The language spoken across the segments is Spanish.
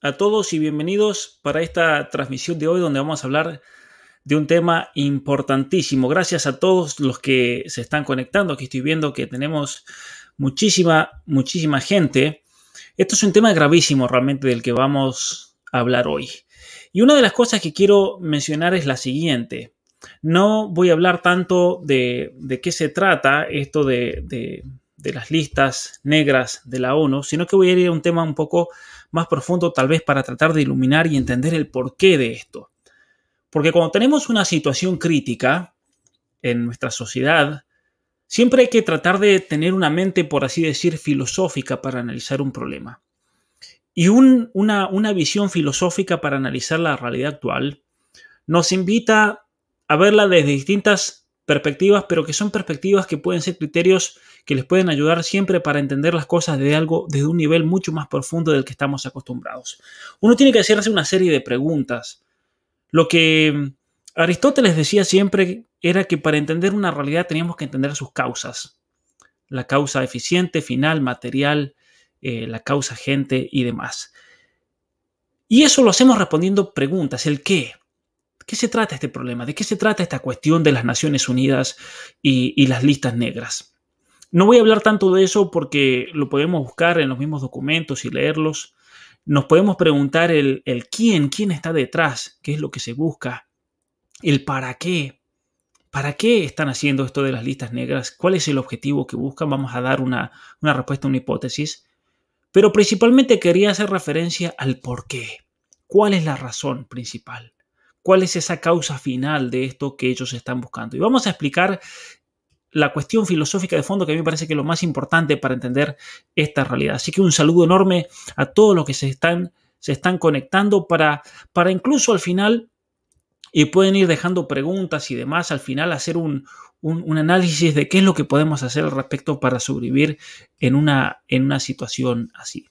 a todos y bienvenidos para esta transmisión de hoy donde vamos a hablar de un tema importantísimo. Gracias a todos los que se están conectando. Aquí estoy viendo que tenemos muchísima, muchísima gente. Esto es un tema gravísimo realmente del que vamos a hablar hoy. Y una de las cosas que quiero mencionar es la siguiente. No voy a hablar tanto de, de qué se trata esto de, de de las listas negras de la ONU, sino que voy a ir a un tema un poco más profundo tal vez para tratar de iluminar y entender el porqué de esto. Porque cuando tenemos una situación crítica en nuestra sociedad, siempre hay que tratar de tener una mente, por así decir, filosófica para analizar un problema. Y una, una visión filosófica para analizar la realidad actual nos invita a verla desde distintas perspectivas, pero que son perspectivas que pueden ser criterios que les pueden ayudar siempre para entender las cosas de algo desde un nivel mucho más profundo del que estamos acostumbrados. Uno tiene que hacerse una serie de preguntas. Lo que Aristóteles decía siempre era que para entender una realidad teníamos que entender sus causas. La causa eficiente, final, material, eh, la causa gente y demás. Y eso lo hacemos respondiendo preguntas, el qué, qué se trata este problema? ¿De qué se trata esta cuestión de las Naciones Unidas y, las listas negras? No voy a hablar tanto de eso porque lo podemos buscar en los mismos documentos y leerlos. Nos podemos preguntar el, quién, quién está detrás, qué es lo que se busca, el para qué. ¿Para qué están haciendo esto de las listas negras? ¿Cuál es el objetivo que buscan? Vamos a dar una, una respuesta, una hipótesis. Pero principalmente quería hacer referencia al por qué. ¿Cuál es la razón principal? Cuál es esa causa final de esto que ellos están buscando. Y vamos a explicar la cuestión filosófica de fondo que a mí me parece que es lo más importante para entender esta realidad. Así que un saludo enorme a todos los que se están, se están conectando para, para incluso al final, y pueden ir dejando preguntas y demás, al final hacer un, un, análisis de qué es lo que podemos hacer al respecto para sobrevivir en una, en una situación así.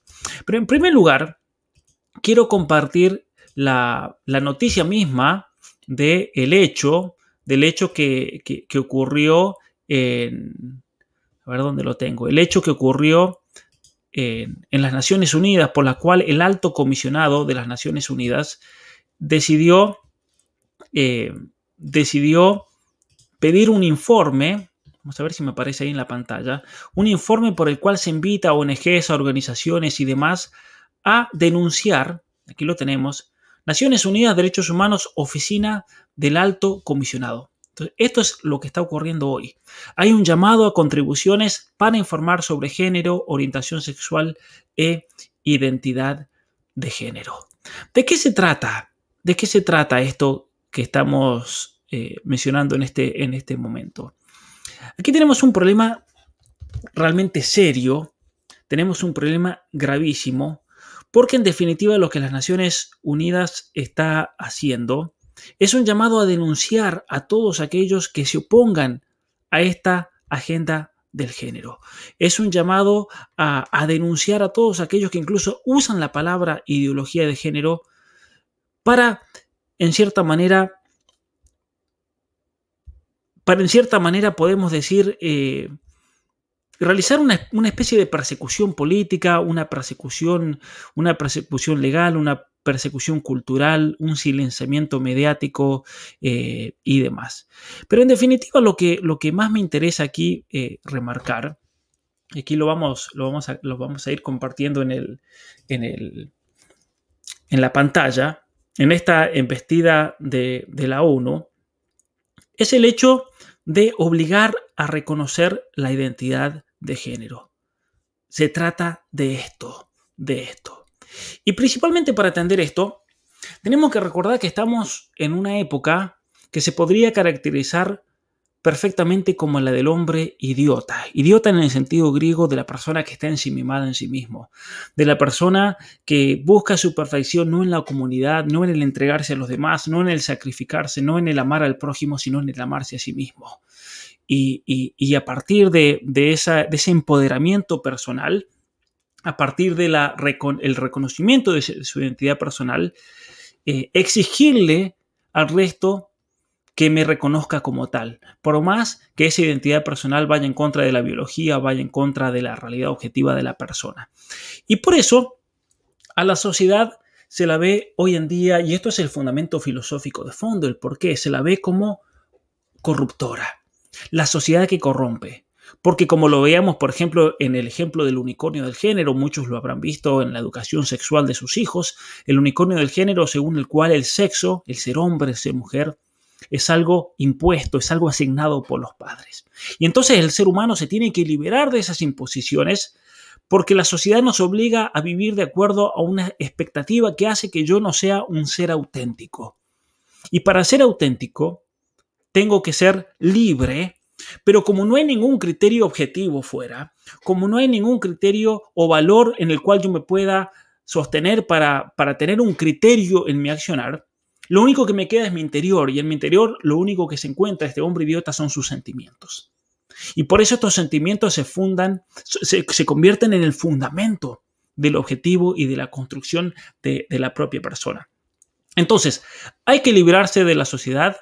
Pero en primer lugar, quiero compartir la, noticia misma del hecho, del hecho que, ocurrió en... A ver dónde lo tengo. El hecho que ocurrió en, las Naciones Unidas, por la cual el alto comisionado de las Naciones Unidas decidió, eh, decidió pedir un informe, vamos a ver si me aparece ahí en la pantalla, un informe por el cual se invita a ONGs, a organizaciones y demás a denunciar, aquí lo tenemos, Naciones Unidas, Derechos Humanos, Oficina del Alto Comisionado. esto es lo que está ocurriendo hoy. Hay un llamado a contribuciones para informar sobre género, orientación sexual e identidad de género. ¿De qué se trata? ¿De qué se trata esto que estamos eh, mencionando en este, en este momento? Aquí tenemos un problema realmente serio, tenemos un problema gravísimo porque en definitiva lo que las Naciones Unidas está haciendo es un llamado a denunciar a todos aquellos que se opongan a esta agenda del género. Es un llamado a, denunciar a todos aquellos que incluso usan la palabra ideología de género para, en cierta manera, para en cierta manera podemos decir eh, realizar una, especie de persecución política, una persecución, una persecución legal, una persecución cultural, un silenciamiento mediático eh, y demás. Pero en definitiva lo que, lo que más me interesa aquí eh, remarcar, aquí lo vamos, lo, vamos a, vamos a ir compartiendo en, el, en, el, en la pantalla, en esta embestida de, de la ONU, es el hecho de obligar a reconocer la identidad de género. Se trata de esto, de esto. Y principalmente para atender esto, tenemos que recordar que estamos en una época que se podría caracterizar perfectamente como la del hombre idiota. Idiota en el sentido griego de la persona que está ensimimada en sí mismo, de la persona que busca su perfección no en la comunidad, no en el entregarse a los demás, no en el sacrificarse, no en el amar al prójimo, sino en el amarse a sí mismo. Y, a partir de, esa, de, ese empoderamiento personal, a partir del el reconocimiento de su identidad personal, eh, exigirle al resto que me reconozca como tal, por más que esa identidad personal vaya en contra de la biología, vaya en contra de la realidad objetiva de la persona. Y por eso a la sociedad se la ve hoy en día, y esto es el fundamento filosófico de fondo, el por qué, se la ve como corruptora, la sociedad que corrompe. Porque como lo veíamos, por ejemplo, en el ejemplo del unicornio del género, muchos lo habrán visto en la educación sexual de sus hijos, el unicornio del género según el cual el sexo, el ser hombre, el ser mujer, es algo impuesto, es algo asignado por los padres. Y entonces el ser humano se tiene que liberar de esas imposiciones porque la sociedad nos obliga a vivir de acuerdo a una expectativa que hace que yo no sea un ser auténtico. Y para ser auténtico, tengo que ser libre, pero como no hay ningún criterio objetivo fuera, como no hay ningún criterio o valor en el cual yo me pueda sostener para, para tener un criterio en mi accionar, lo único que me queda es mi interior y en mi interior lo único que se encuentra este hombre idiota son sus sentimientos. Y por eso estos sentimientos se fundan, se, convierten en el fundamento del objetivo y de la construcción de, de la propia persona. Entonces, hay que librarse de la sociedad,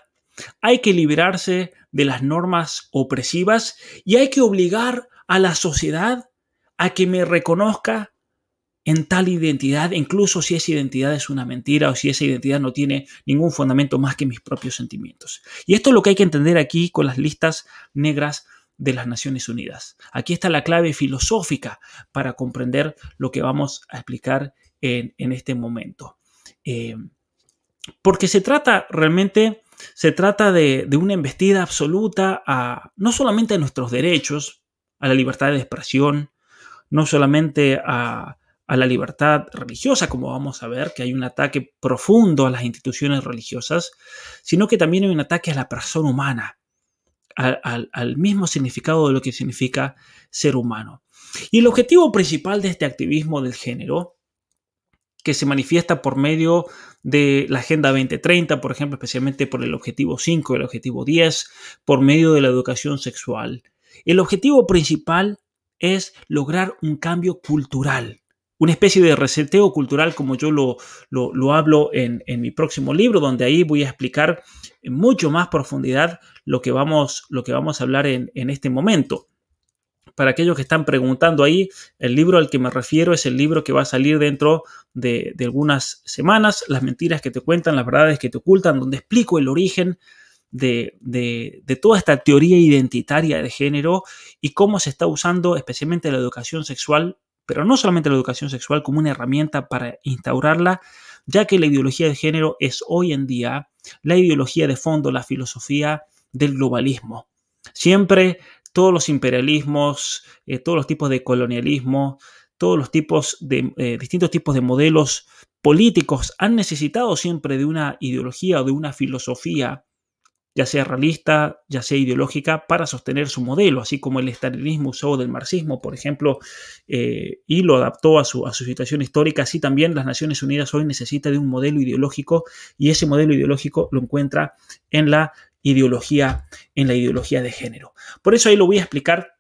hay que liberarse de las normas opresivas y hay que obligar a la sociedad a que me reconozca en tal identidad, incluso si esa identidad es una mentira o si esa identidad no tiene ningún fundamento más que mis propios sentimientos. Y esto es lo que hay que entender aquí con las listas negras de las Naciones Unidas. Aquí está la clave filosófica para comprender lo que vamos a explicar en, este momento. Eh, porque se trata realmente, se trata de, de una embestida absoluta a no solamente a nuestros derechos, a la libertad de expresión, no solamente a a la libertad religiosa, como vamos a ver, que hay un ataque profundo a las instituciones religiosas, sino que también hay un ataque a la persona humana, al, mismo significado de lo que significa ser humano. Y el objetivo principal de este activismo del género, que se manifiesta por medio de la Agenda 2030, por ejemplo, especialmente por el objetivo 5 y el objetivo 10, por medio de la educación sexual. El objetivo principal es lograr un cambio cultural una especie de reseteo cultural como yo lo, lo, hablo en, mi próximo libro, donde ahí voy a explicar en mucho más profundidad lo que vamos, lo que vamos a hablar en, este momento. Para aquellos que están preguntando ahí, el libro al que me refiero es el libro que va a salir dentro de, algunas semanas, Las mentiras que te cuentan, las verdades que te ocultan, donde explico el origen de, toda esta teoría identitaria de género y cómo se está usando especialmente la educación sexual pero no solamente la educación sexual como una herramienta para instaurarla, ya que la ideología de género es hoy en día la ideología de fondo, la filosofía del globalismo. Siempre todos los imperialismos, eh, todos los tipos de colonialismo, todos los tipos de eh, distintos tipos de modelos políticos han necesitado siempre de una ideología o de una filosofía ya sea realista, ya sea ideológica, para sostener su modelo, así como el estalinismo usó del marxismo, por ejemplo, eh, y lo adaptó a su, a su situación histórica, así también las Naciones Unidas hoy necesita de un modelo ideológico y ese modelo ideológico lo encuentra en la ideología, en la ideología de género. Por eso ahí lo voy a explicar,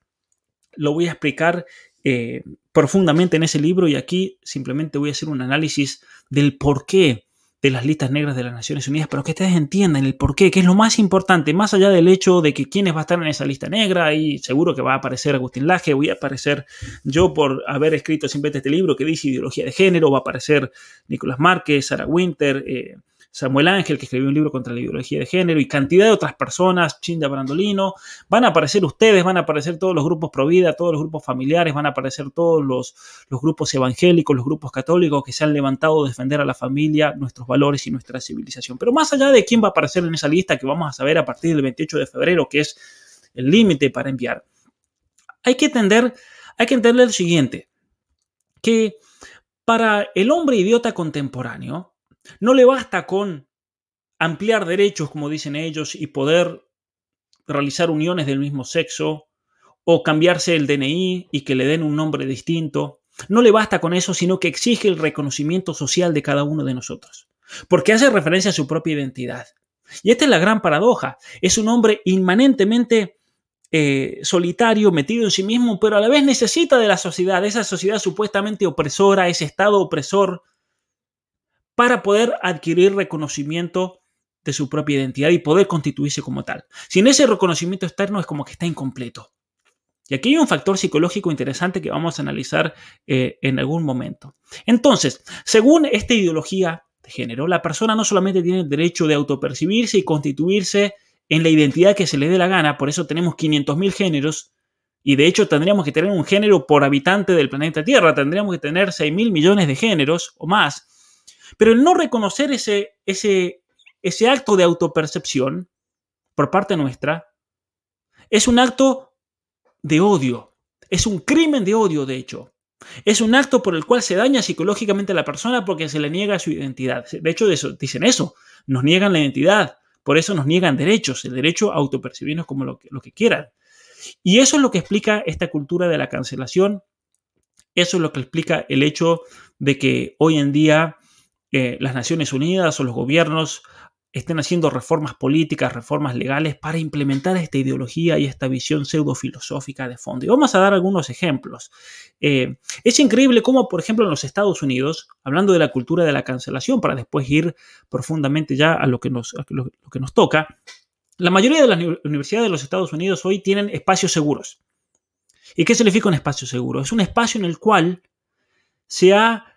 lo voy a explicar eh, profundamente en ese libro y aquí simplemente voy a hacer un análisis del por qué de las listas negras de las Naciones Unidas, pero que ustedes entiendan el por qué, que es lo más importante, más allá del hecho de que quiénes va a estar en esa lista negra, y seguro que va a aparecer Agustín Laje, voy a aparecer yo por haber escrito simplemente este libro que dice ideología de género, va a aparecer Nicolás Márquez, Sarah Winter, eh, Samuel Ángel, que escribió un libro contra la ideología de género, y cantidad de otras personas, Chinda Brandolino, van a aparecer ustedes, van a aparecer todos los grupos pro vida, todos los grupos familiares, van a aparecer todos los, los grupos evangélicos, los grupos católicos que se han levantado a defender a la familia, nuestros valores y nuestra civilización. Pero más allá de quién va a aparecer en esa lista que vamos a saber a partir del 28 de febrero, que es el límite para enviar, hay que entender, hay que entender lo siguiente, que para el hombre idiota contemporáneo, no le basta con ampliar derechos, como dicen ellos, y poder realizar uniones del mismo sexo o cambiarse el DNI y que le den un nombre distinto. No le basta con eso, sino que exige el reconocimiento social de cada uno de nosotros, porque hace referencia a su propia identidad. Y esta es la gran paradoja. Es un hombre inmanentemente eh, solitario, metido en sí mismo, pero a la vez necesita de la sociedad, esa sociedad supuestamente opresora, ese estado opresor, para poder adquirir reconocimiento de su propia identidad y poder constituirse como tal. Sin ese reconocimiento externo es como que está incompleto. Y aquí hay un factor psicológico interesante que vamos a analizar eh, en algún momento. Entonces, según esta ideología de género, la persona no solamente tiene el derecho de autopercibirse y constituirse en la identidad que se le dé la gana, por eso tenemos 500.000 géneros, y de hecho tendríamos que tener un género por habitante del planeta Tierra, tendríamos que tener 6.000 millones de géneros o más, pero el no reconocer ese, ese, ese acto de autopercepción por parte nuestra es un acto de odio. Es un crimen de odio, de hecho. Es un acto por el cual se daña psicológicamente a la persona porque se le niega su identidad. De hecho, eso, dicen eso. Nos niegan la identidad. Por eso nos niegan derechos. El derecho a autopercibirnos como lo que, lo que quieran. Y eso es lo que explica esta cultura de la cancelación. Eso es lo que explica el hecho de que hoy en día las Naciones Unidas o los gobiernos estén haciendo reformas políticas, reformas legales para implementar esta ideología y esta visión pseudo-filosófica de fondo. Y vamos a dar algunos ejemplos. Eh, es increíble cómo, por ejemplo, en los Estados Unidos, hablando de la cultura de la cancelación, para después ir profundamente ya a lo que nos, lo, que nos toca, la mayoría de las universidades de los Estados Unidos hoy tienen espacios seguros. ¿Y qué significa un espacio seguro? Es un espacio en el cual se ha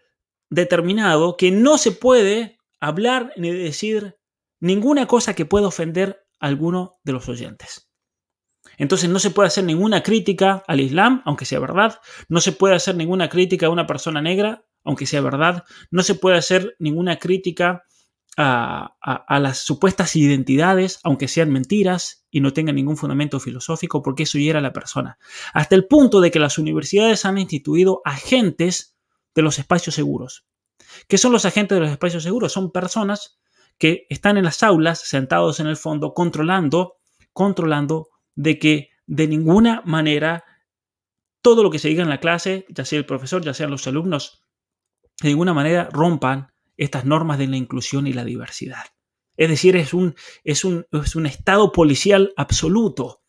determinado que no se puede hablar ni decir ninguna cosa que pueda ofender a alguno de los oyentes. Entonces no se puede hacer ninguna crítica al Islam, aunque sea verdad. No se puede hacer ninguna crítica a una persona negra, aunque sea verdad. No se puede hacer ninguna crítica a, las supuestas identidades, aunque sean mentiras y no tengan ningún fundamento filosófico, porque eso hiera a la persona. Hasta el punto de que las universidades han instituido agentes de los espacios seguros. ¿Qué son los agentes de los espacios seguros? Son personas que están en las aulas, sentados en el fondo, controlando, controlando de que de ninguna manera todo lo que se diga en la clase, ya sea el profesor, ya sean los alumnos, de ninguna manera rompan estas normas de la inclusión y la diversidad. Es decir, es un, es un, es un estado policial absoluto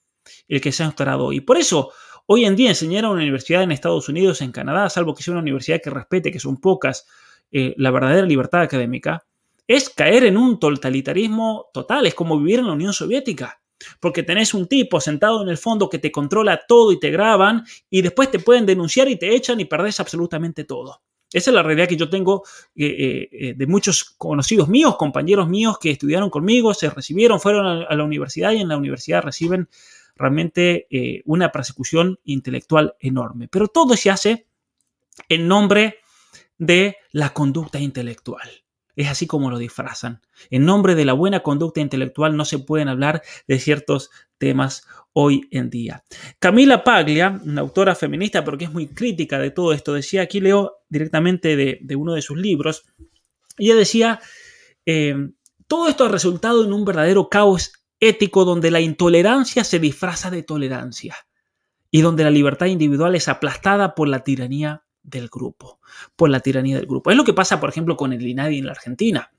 el que se ha instaurado. Y por eso, hoy en día enseñar a una universidad en Estados Unidos, en Canadá, salvo que sea una universidad que respete, que son pocas, eh, la verdadera libertad académica, es caer en un totalitarismo total, es como vivir en la Unión Soviética. Porque tenés un tipo sentado en el fondo que te controla todo y te graban y después te pueden denunciar y te echan y perdés absolutamente todo. Esa es la realidad que yo tengo eh, eh, de muchos conocidos míos, compañeros míos que estudiaron conmigo, se recibieron, fueron a, la universidad y en la universidad reciben realmente una persecución intelectual enorme. Pero todo se hace en nombre de la conducta intelectual. Es así como lo disfrazan. En nombre de la buena conducta intelectual no se pueden hablar de ciertos temas hoy en día. Camila Paglia, una autora feminista, pero que es muy crítica de todo esto, decía, aquí leo directamente de, uno de sus libros, ella decía, eh, todo esto ha resultado en un verdadero caos ético donde la intolerancia se disfraza de tolerancia y donde la libertad individual es aplastada por la tiranía del grupo, por la tiranía del grupo. Es lo que pasa, por ejemplo, con el INADI en la Argentina.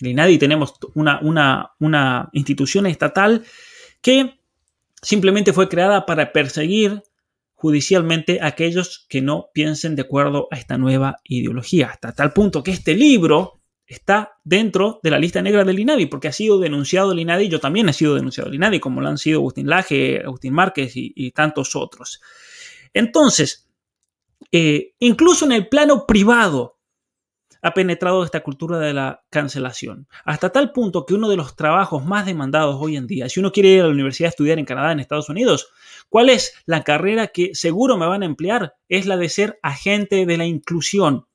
En el INADI tenemos una, una, una institución estatal que simplemente fue creada para perseguir judicialmente a aquellos que no piensen de acuerdo a esta nueva ideología, hasta tal punto que este libro está dentro de la lista negra del INADI, porque ha sido denunciado el INADI, yo también he sido denunciado el INADI, como lo han sido Agustín Laje, Agustín Márquez y tantos otros. Entonces, eh, incluso en el plano privado, ha penetrado esta cultura de la cancelación. Hasta tal punto que uno de los trabajos más demandados hoy en día, si uno quiere ir a la universidad a estudiar en Canadá, en Estados Unidos, ¿cuál es la carrera que seguro me van a emplear? Es la de ser agente de la inclusión.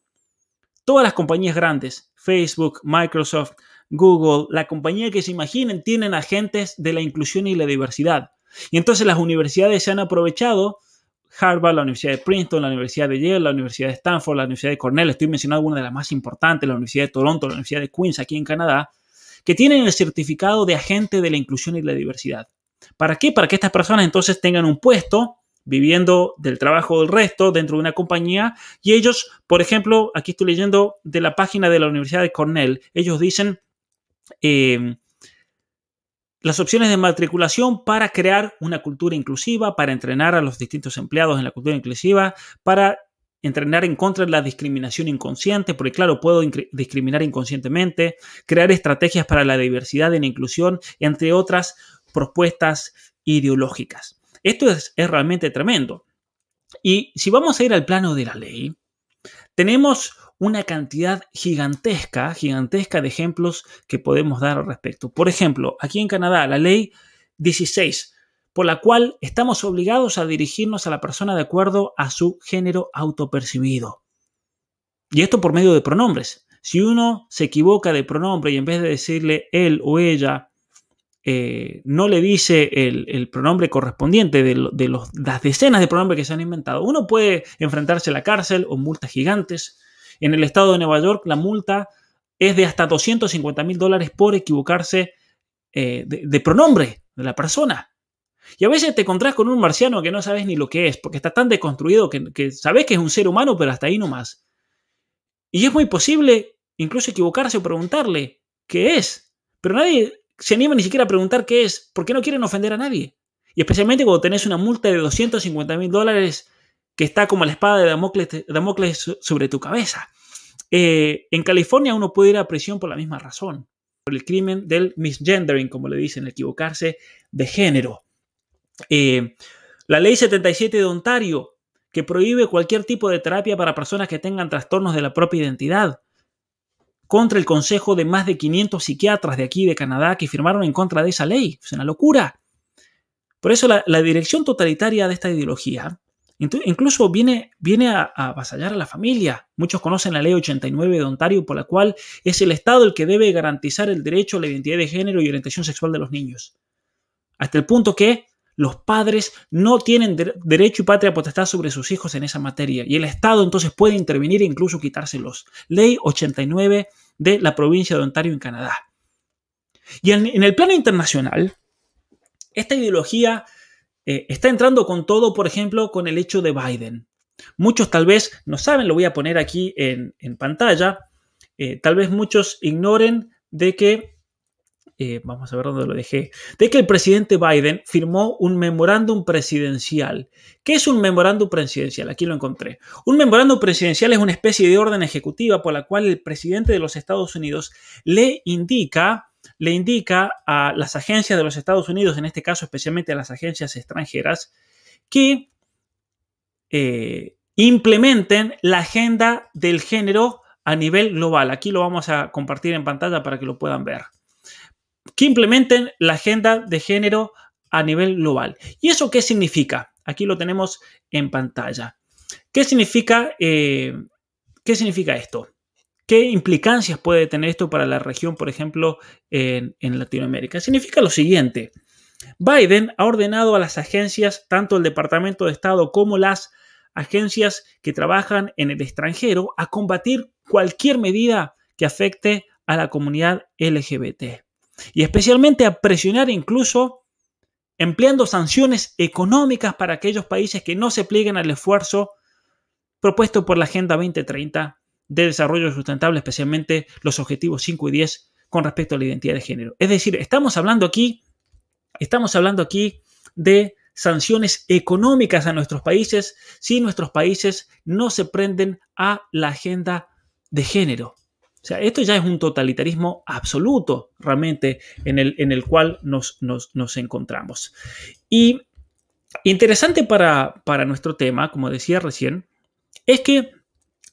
Todas las compañías grandes, Facebook, Microsoft, Google, la compañía que se imaginen, tienen agentes de la inclusión y la diversidad. Y entonces las universidades se han aprovechado Harvard, la Universidad de Princeton, la Universidad de Yale, la Universidad de Stanford, la Universidad de Cornell, estoy mencionando una de las más importantes, la Universidad de Toronto, la Universidad de Queens aquí en Canadá, que tienen el certificado de agente de la inclusión y la diversidad. ¿Para qué? Para que estas personas entonces tengan un puesto viviendo del trabajo del resto dentro de una compañía y ellos, por ejemplo, aquí estoy leyendo de la página de la Universidad de Cornell, ellos dicen eh, las opciones de matriculación para crear una cultura inclusiva, para entrenar a los distintos empleados en la cultura inclusiva, para entrenar en contra de la discriminación inconsciente, porque claro, puedo discriminar inconscientemente, crear estrategias para la diversidad y la inclusión, entre otras propuestas ideológicas. Esto es, es realmente tremendo. Y si vamos a ir al plano de la ley, tenemos una cantidad gigantesca, gigantesca de ejemplos que podemos dar al respecto. Por ejemplo, aquí en Canadá, la ley 16, por la cual estamos obligados a dirigirnos a la persona de acuerdo a su género autopercibido. Y esto por medio de pronombres. Si uno se equivoca de pronombre y en vez de decirle él o ella, eh, no le dice el, pronombre correspondiente de, las decenas de pronombres que se han inventado, uno puede enfrentarse a la cárcel o multas gigantes en el estado de Nueva York, la multa es de hasta 250 mil dólares por equivocarse eh, de, pronombre de la persona. Y a veces te encontrás con un marciano que no sabes ni lo que es, porque está tan deconstruido que, que sabes que es un ser humano, pero hasta ahí no más. Y es muy posible incluso equivocarse o preguntarle qué es. Pero nadie se anima ni siquiera a preguntar qué es, porque no quieren ofender a nadie. Y especialmente cuando tenés una multa de 250 mil dólares que está como la espada de Damocles, sobre tu cabeza. Eh, en California uno puede ir a prisión por la misma razón, por el crimen del misgendering, como le dicen, equivocarse de género. Eh, la ley 77 de Ontario, que prohíbe cualquier tipo de terapia para personas que tengan trastornos de la propia identidad, contra el consejo de más de 500 psiquiatras de aquí de Canadá que firmaron en contra de esa ley. Es una locura. Por eso la dirección totalitaria de esta ideología Incluso viene, viene a, avasallar a la familia. Muchos conocen la ley 89 de Ontario, por la cual es el Estado el que debe garantizar el derecho a la identidad de género y orientación sexual de los niños. Hasta el punto que los padres no tienen derecho y patria potestad sobre sus hijos en esa materia y el Estado entonces puede intervenir e incluso quitárselos. Ley 89 de la provincia de Ontario en Canadá. Y en el plano internacional, esta ideología eh, está entrando con todo, por ejemplo, con el hecho de Biden. Muchos tal vez no saben, lo voy a poner aquí en, pantalla, eh, tal vez muchos ignoren de que, eh, vamos a ver dónde lo dejé, de que el presidente Biden firmó un memorándum presidencial. ¿Qué es un memorándum presidencial? Aquí lo encontré. Un memorándum presidencial es una especie de orden ejecutiva por la cual el presidente de los Estados Unidos le indica le indica a las agencias de los Estados Unidos, en este caso especialmente a las agencias extranjeras, que eh, implementen la agenda del género a nivel global. Aquí lo vamos a compartir en pantalla para que lo puedan ver. Que implementen la agenda de género a nivel global. ¿Y eso qué significa? Aquí lo tenemos en pantalla. ¿Qué significa, eh, ¿qué significa esto? ¿Qué implicancias puede tener esto para la región, por ejemplo, en, Latinoamérica? Significa lo siguiente. Biden ha ordenado a las agencias, tanto el Departamento de Estado como las agencias que trabajan en el extranjero, a combatir cualquier medida que afecte a la comunidad LGBT. Y especialmente a presionar incluso empleando sanciones económicas para aquellos países que no se plieguen al esfuerzo propuesto por la Agenda 2030 de desarrollo sustentable, especialmente los objetivos 5 y 10 con respecto a la identidad de género. Es decir, estamos hablando aquí, estamos hablando aquí de sanciones económicas a nuestros países si nuestros países no se prenden a la agenda de género. O sea, esto ya es un totalitarismo absoluto realmente en el, en el cual nos, nos, encontramos. Y interesante para, para nuestro tema, como decía recién, es que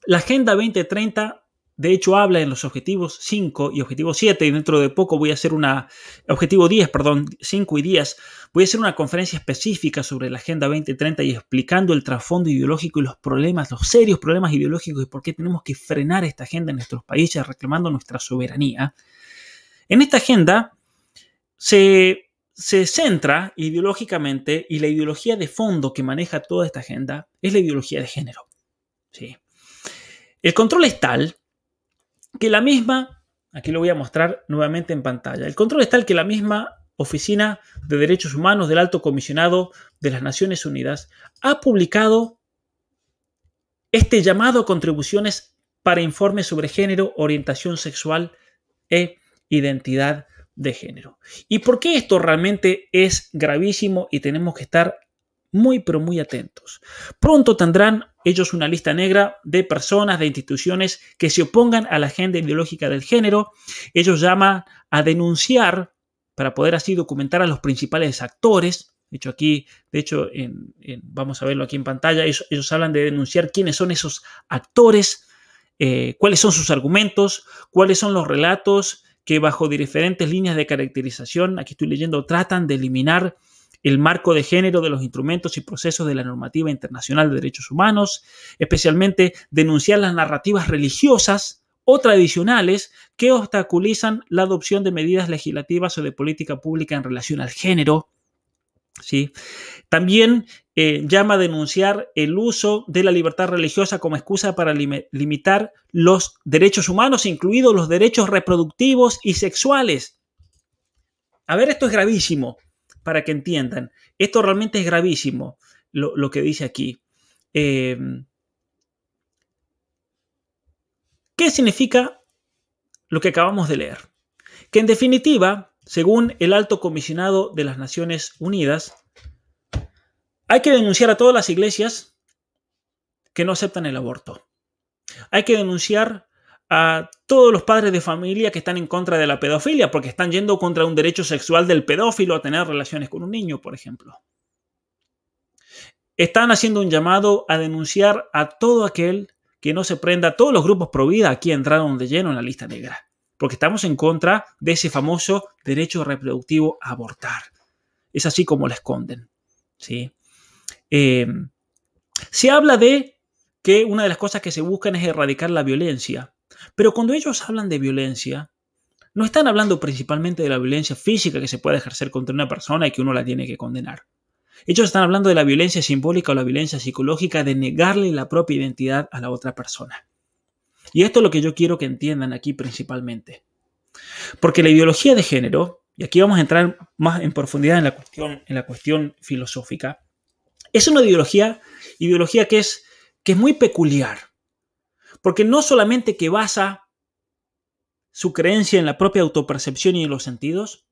la Agenda 2030, de hecho, habla en los objetivos 5 y objetivo 7, y dentro de poco voy a hacer una, objetivo 10, perdón, 5 y 10, voy a hacer una conferencia específica sobre la Agenda 2030 y explicando el trasfondo ideológico y los problemas, los serios problemas ideológicos y por qué tenemos que frenar esta agenda en nuestros países reclamando nuestra soberanía. En esta agenda se, se centra ideológicamente y la ideología de fondo que maneja toda esta agenda es la ideología de género. ¿sí? El control es tal que la misma, aquí lo voy a mostrar nuevamente en pantalla, el control es tal que la misma Oficina de Derechos Humanos del Alto Comisionado de las Naciones Unidas ha publicado este llamado a contribuciones para informes sobre género, orientación sexual e identidad de género. ¿Y por qué esto realmente es gravísimo y tenemos que estar muy pero muy atentos? Pronto tendrán ellos una lista negra de personas, de instituciones que se opongan a la agenda ideológica del género. Ellos llaman a denunciar para poder así documentar a los principales actores. De hecho, aquí, de hecho, vamos a verlo aquí en pantalla, ellos, hablan de denunciar quiénes son esos actores, eh, cuáles son sus argumentos, cuáles son los relatos que bajo diferentes líneas de caracterización, aquí estoy leyendo, tratan de eliminar el marco de género de los instrumentos y procesos de la normativa internacional de derechos humanos, especialmente denunciar las narrativas religiosas o tradicionales que obstaculizan la adopción de medidas legislativas o de política pública en relación al género, ¿sí? También eh, llama a denunciar el uso de la libertad religiosa como excusa para limitar los derechos humanos, incluidos los derechos reproductivos y sexuales. A ver, esto es gravísimo, para que entiendan. Esto realmente es gravísimo, lo, que dice aquí. Em, ¿Qué significa lo que acabamos de leer? Que en definitiva, según el alto comisionado de las Naciones Unidas, hay que denunciar a todas las iglesias que no aceptan el aborto. Hay que denunciar a todos los padres de familia que están en contra de la pedofilia, porque están yendo contra un derecho sexual del pedófilo a tener relaciones con un niño, por ejemplo. Están haciendo un llamado a denunciar a todo aquel que no se prenda, todos los grupos pro vida aquí entraron de lleno en la lista negra porque estamos en contra de ese famoso derecho reproductivo a abortar. Es así como lo esconden. ¿sí? Em, se habla de que una de las cosas que se buscan es erradicar la violencia, pero cuando ellos hablan de violencia, no están hablando principalmente de la violencia física que se puede ejercer contra una persona y que uno la tiene que condenar. Ellos están hablando de la violencia simbólica o la violencia psicológica de negarle la propia identidad a la otra persona. Y esto es lo que yo quiero que entiendan aquí principalmente. Porque la ideología de género, y aquí vamos a entrar más en profundidad en la cuestión, en la cuestión filosófica, es una ideología, ideología que, es, que es muy peculiar. Porque no solamente que basa su creencia en la propia autopercepción y en los sentidos,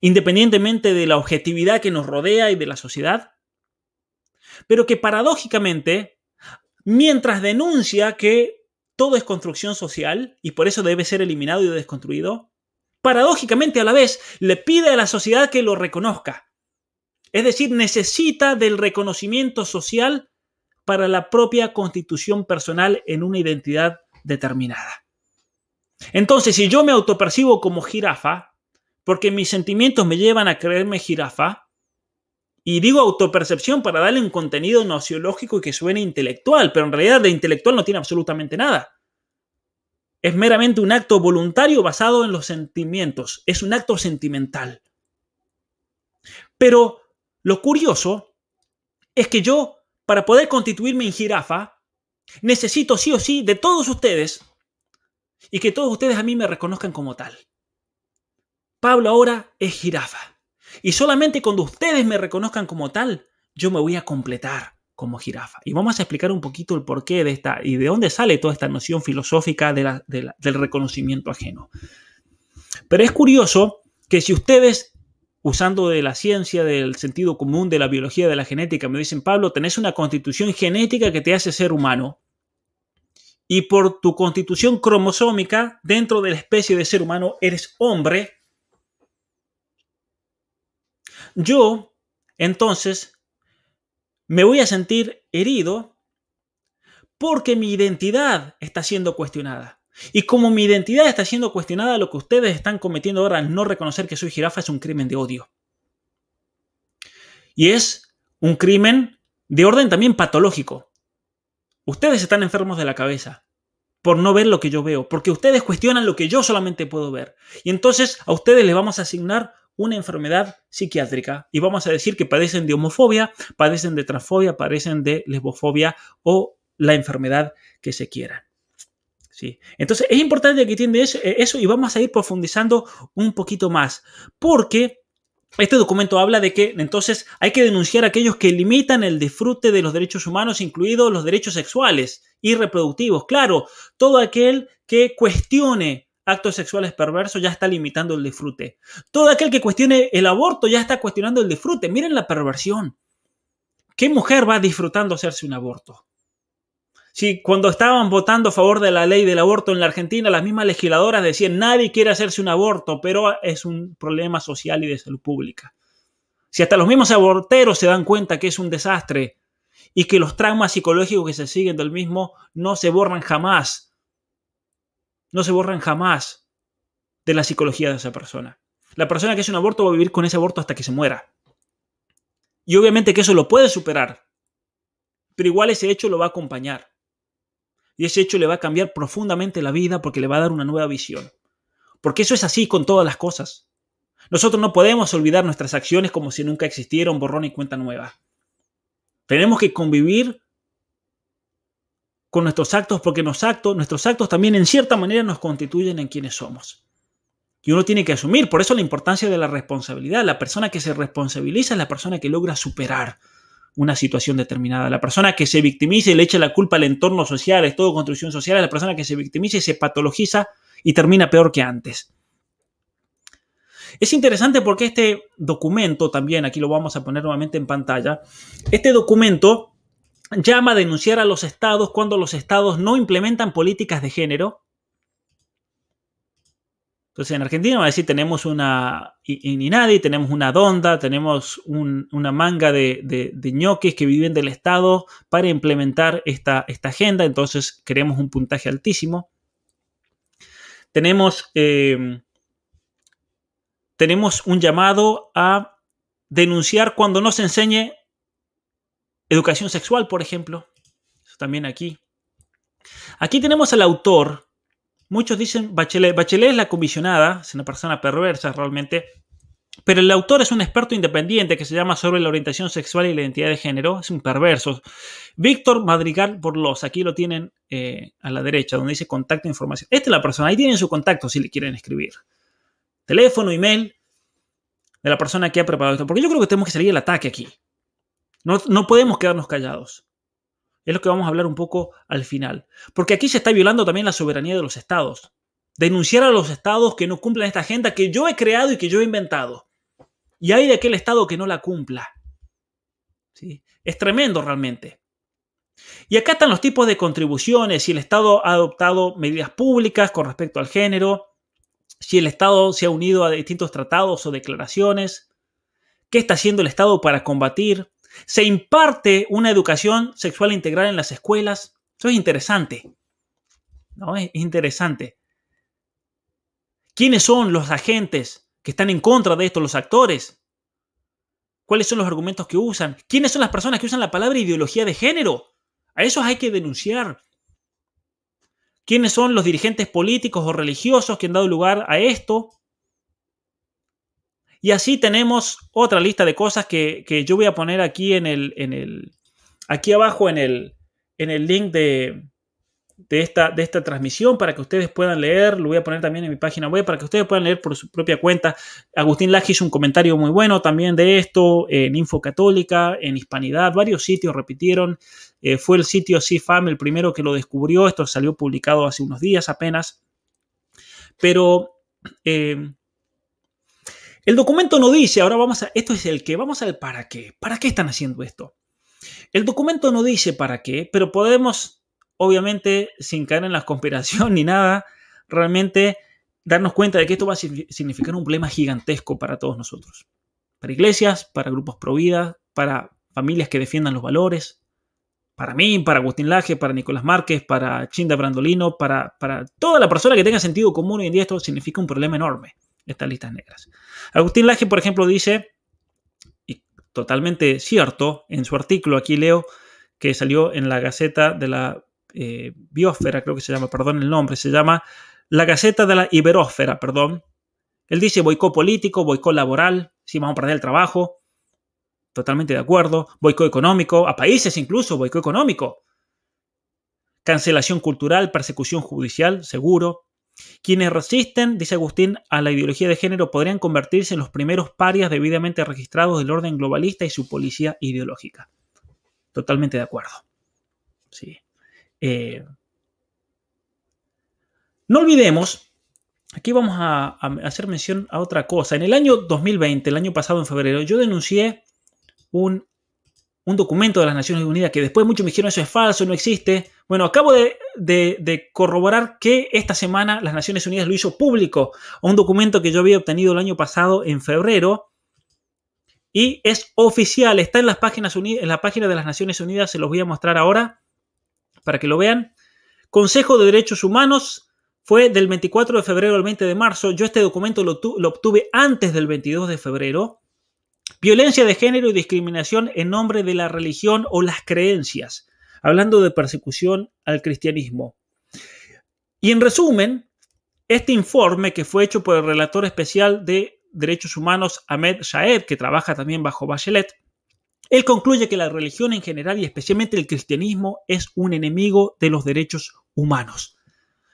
independientemente de la objetividad que nos rodea y de la sociedad, pero que paradójicamente mientras denuncia que todo es construcción social y por eso debe ser eliminado y desconstruido, paradójicamente a la vez le pide a la sociedad que lo reconozca. Es decir, necesita del reconocimiento social para la propia constitución personal en una identidad determinada. Entonces, si yo me autopercibo como jirafa, porque mis sentimientos me llevan a creerme jirafa, y digo autopercepción para darle un contenido nociológico y que suene intelectual, pero en realidad de intelectual no tiene absolutamente nada. Es meramente un acto voluntario basado en los sentimientos. Es un acto sentimental. Pero lo curioso es que yo, para poder constituirme en jirafa, necesito sí o sí de todos ustedes y que todos ustedes a mí me reconozcan como tal. Pablo ahora es jirafa. Y solamente cuando ustedes me reconozcan como tal, yo me voy a completar como jirafa. Y vamos a explicar un poquito el porqué de esta y de dónde sale toda esta noción filosófica del reconocimiento ajeno. Pero es curioso que si ustedes, usando de la ciencia, del sentido común, de la biología, de la genética, me dicen, Pablo, tenés una constitución genética que te hace ser humano, y por tu constitución cromosómica, dentro de la especie de ser humano, eres hombre, yo, entonces, me voy a sentir herido porque mi identidad está siendo cuestionada. Y como mi identidad está siendo cuestionada, lo que ustedes están cometiendo ahora al no reconocer que soy jirafa es un crimen de odio. Y es un crimen de orden también patológico. Ustedes están enfermos de la cabeza por no ver lo que yo veo, porque ustedes cuestionan lo que yo solamente puedo ver. Y entonces a ustedes les vamos a asignar una enfermedad psiquiátrica y vamos a decir que padecen de homofobia, padecen de transfobia, padecen de lesbofobia o la enfermedad que se quiera. ¿Sí? Entonces es importante que entiendan eso, eh, eso y vamos a ir profundizando un poquito más, porque este documento habla de que entonces hay que denunciar a aquellos que limitan el disfrute de los derechos humanos, incluidos los derechos sexuales y reproductivos. Claro, todo aquel que cuestione actos sexuales perversos ya está limitando el disfrute. Todo aquel que cuestione el aborto ya está cuestionando el disfrute. Miren la perversión. ¿Qué mujer va disfrutando hacerse un aborto? Si cuando estaban votando a favor de la ley del aborto en la Argentina, las mismas legisladoras decían nadie quiere hacerse un aborto, pero es un problema social y de salud pública. Si hasta los mismos aborteros se dan cuenta que es un desastre y que los traumas psicológicos que se siguen del mismo no se borran jamás, no se borran jamás de la psicología de esa persona. La persona que hace un aborto va a vivir con ese aborto hasta que se muera. Y obviamente que eso lo puede superar, pero igual ese hecho lo va a acompañar. Y ese hecho le va a cambiar profundamente la vida porque le va a dar una nueva visión. Porque eso es así con todas las cosas. Nosotros no podemos olvidar nuestras acciones como si nunca existieran borrón y cuenta nueva. Tenemos que convivir con nuestros actos porque nuestros actos, nuestros actos también en cierta manera nos constituyen en quienes somos. Y uno tiene que asumir, por eso la importancia de la responsabilidad. La persona que se responsabiliza es la persona que logra superar una situación determinada. La persona que se victimiza y le echa la culpa al entorno social, es todo construcción social, la persona que se victimiza y se patologiza y termina peor que antes. Es interesante porque este documento, también aquí lo vamos a poner nuevamente en pantalla, este documento llama a denunciar a los estados cuando los estados no implementan políticas de género entonces en Argentina, vamos a decir, tenemos una Ininadi, tenemos una Donda, tenemos una manga de, de, ñoques que viven del Estado para implementar esta, esta agenda, entonces queremos un puntaje altísimo. Tenemos, eh, tenemos un llamado a denunciar cuando no se enseñe educación sexual, por ejemplo. Eso también aquí. Aquí tenemos al autor Muchos dicen Bachelet. Bachelet es la comisionada, es una persona perversa realmente. Pero el autor es un experto independiente que se llama sobre la orientación sexual y la identidad de género. Es un perverso. Víctor Madrigal Borlos, aquí lo tienen eh, a la derecha, donde dice contacto e información. Esta es la persona, ahí tienen su contacto si le quieren escribir. Teléfono, email de la persona que ha preparado esto. Porque yo creo que tenemos que salir al ataque aquí. No, no podemos quedarnos callados. Es lo que vamos a hablar un poco al final. Porque aquí se está violando también la soberanía de los estados. Denunciar a los estados que no cumplan esta agenda que yo he creado y que yo he inventado. Y hay de aquel estado que no la cumpla. ¿Sí? Es tremendo realmente. Y acá están los tipos de contribuciones, si el Estado ha adoptado medidas públicas con respecto al género, si el Estado se ha unido a distintos tratados o declaraciones, qué está haciendo el Estado para combatir se imparte una educación sexual integral en las escuelas. Eso es interesante. ¿no? Es interesante. ¿Quiénes son los agentes que están en contra de esto, los actores? ¿Cuáles son los argumentos que usan? ¿Quiénes son las personas que usan la palabra ideología de género? A esos hay que denunciar. ¿Quiénes son los dirigentes políticos o religiosos que han dado lugar a esto? Y así tenemos otra lista de cosas que, yo voy a poner aquí en el, en el aquí abajo en el, en el link de, esta, de esta transmisión para que ustedes puedan leer. Lo voy a poner también en mi página web para que ustedes puedan leer por su propia cuenta. Agustín Laje hizo un comentario muy bueno también de esto en Info Católica, en Hispanidad. Varios sitios repitieron. Eh, fue el sitio CIFAM el primero que lo descubrió. Esto salió publicado hace unos días apenas. Pero eh, el documento no dice, ahora vamos a, esto es el que, vamos al para qué. ¿Para qué están haciendo esto? El documento no dice para qué, pero podemos, obviamente, sin caer en la conspiración ni nada, realmente darnos cuenta de que esto va a significar un problema gigantesco para todos nosotros. Para iglesias, para grupos pro vida, para familias que defiendan los valores, para mí, para Agustín Laje, para Nicolás Márquez, para Chinda Brandolino, para, para toda la persona que tenga sentido común hoy en día, esto significa un problema enorme estas listas negras. Agustín Laje, por ejemplo, dice, y totalmente cierto, en su artículo, aquí leo, que salió en la Gaceta de la eh, Biosfera, creo que se llama, perdón el nombre, se llama la Gaceta de la Iberósfera, perdón. Él dice boicot político, boicot laboral, si vamos a perder el trabajo, totalmente de acuerdo, boicot económico, a países incluso, boicot económico. cancelación cultural, persecución judicial, seguro. Quienes resisten, dice Agustín, a la ideología de género podrían convertirse en los primeros parias debidamente registrados del orden globalista y su policía ideológica. Totalmente de acuerdo. Sí. Eh, no olvidemos, aquí vamos a, hacer mención a otra cosa. En el año 2020, el año pasado en febrero, yo denuncié un, documento de las Naciones Unidas que después muchos me dijeron eso es falso, no existe. Bueno, acabo de, de, corroborar que esta semana las Naciones Unidas lo hizo público, un documento que yo había obtenido el año pasado en febrero y es oficial, está en las páginas en la página de las Naciones Unidas, se los voy a mostrar ahora para que lo vean. Consejo de Derechos Humanos fue del 24 de febrero al 20 de marzo. Yo este documento lo, lo obtuve antes del 22 de febrero. Violencia de género y discriminación en nombre de la religión o las creencias, hablando de persecución al cristianismo. Y en resumen, este informe que fue hecho por el relator especial de Derechos Humanos Ahmed Shaed, que trabaja también bajo Bachelet, él concluye que la religión en general y especialmente el cristianismo es un enemigo de los derechos humanos.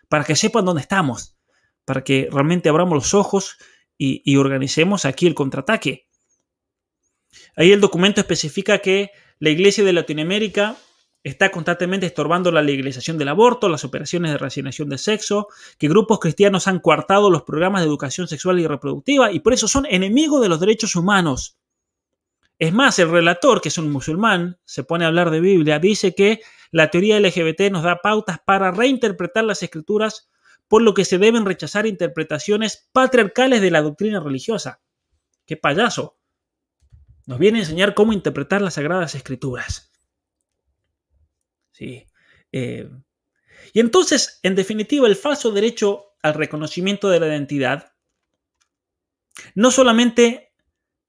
Para que sepan dónde estamos, para que realmente abramos los ojos y, organicemos aquí el contraataque. Ahí el documento especifica que la Iglesia de Latinoamérica está constantemente estorbando la legalización del aborto, las operaciones de reasignación de sexo, que grupos cristianos han coartado los programas de educación sexual y reproductiva y por eso son enemigos de los derechos humanos. Es más, el relator, que es un musulmán, se pone a hablar de Biblia, dice que la teoría LGBT nos da pautas para reinterpretar las escrituras, por lo que se deben rechazar interpretaciones patriarcales de la doctrina religiosa. ¡Qué payaso! Nos viene a enseñar cómo interpretar las sagradas escrituras. Eh, y entonces, en definitiva, el falso derecho al reconocimiento de la identidad no solamente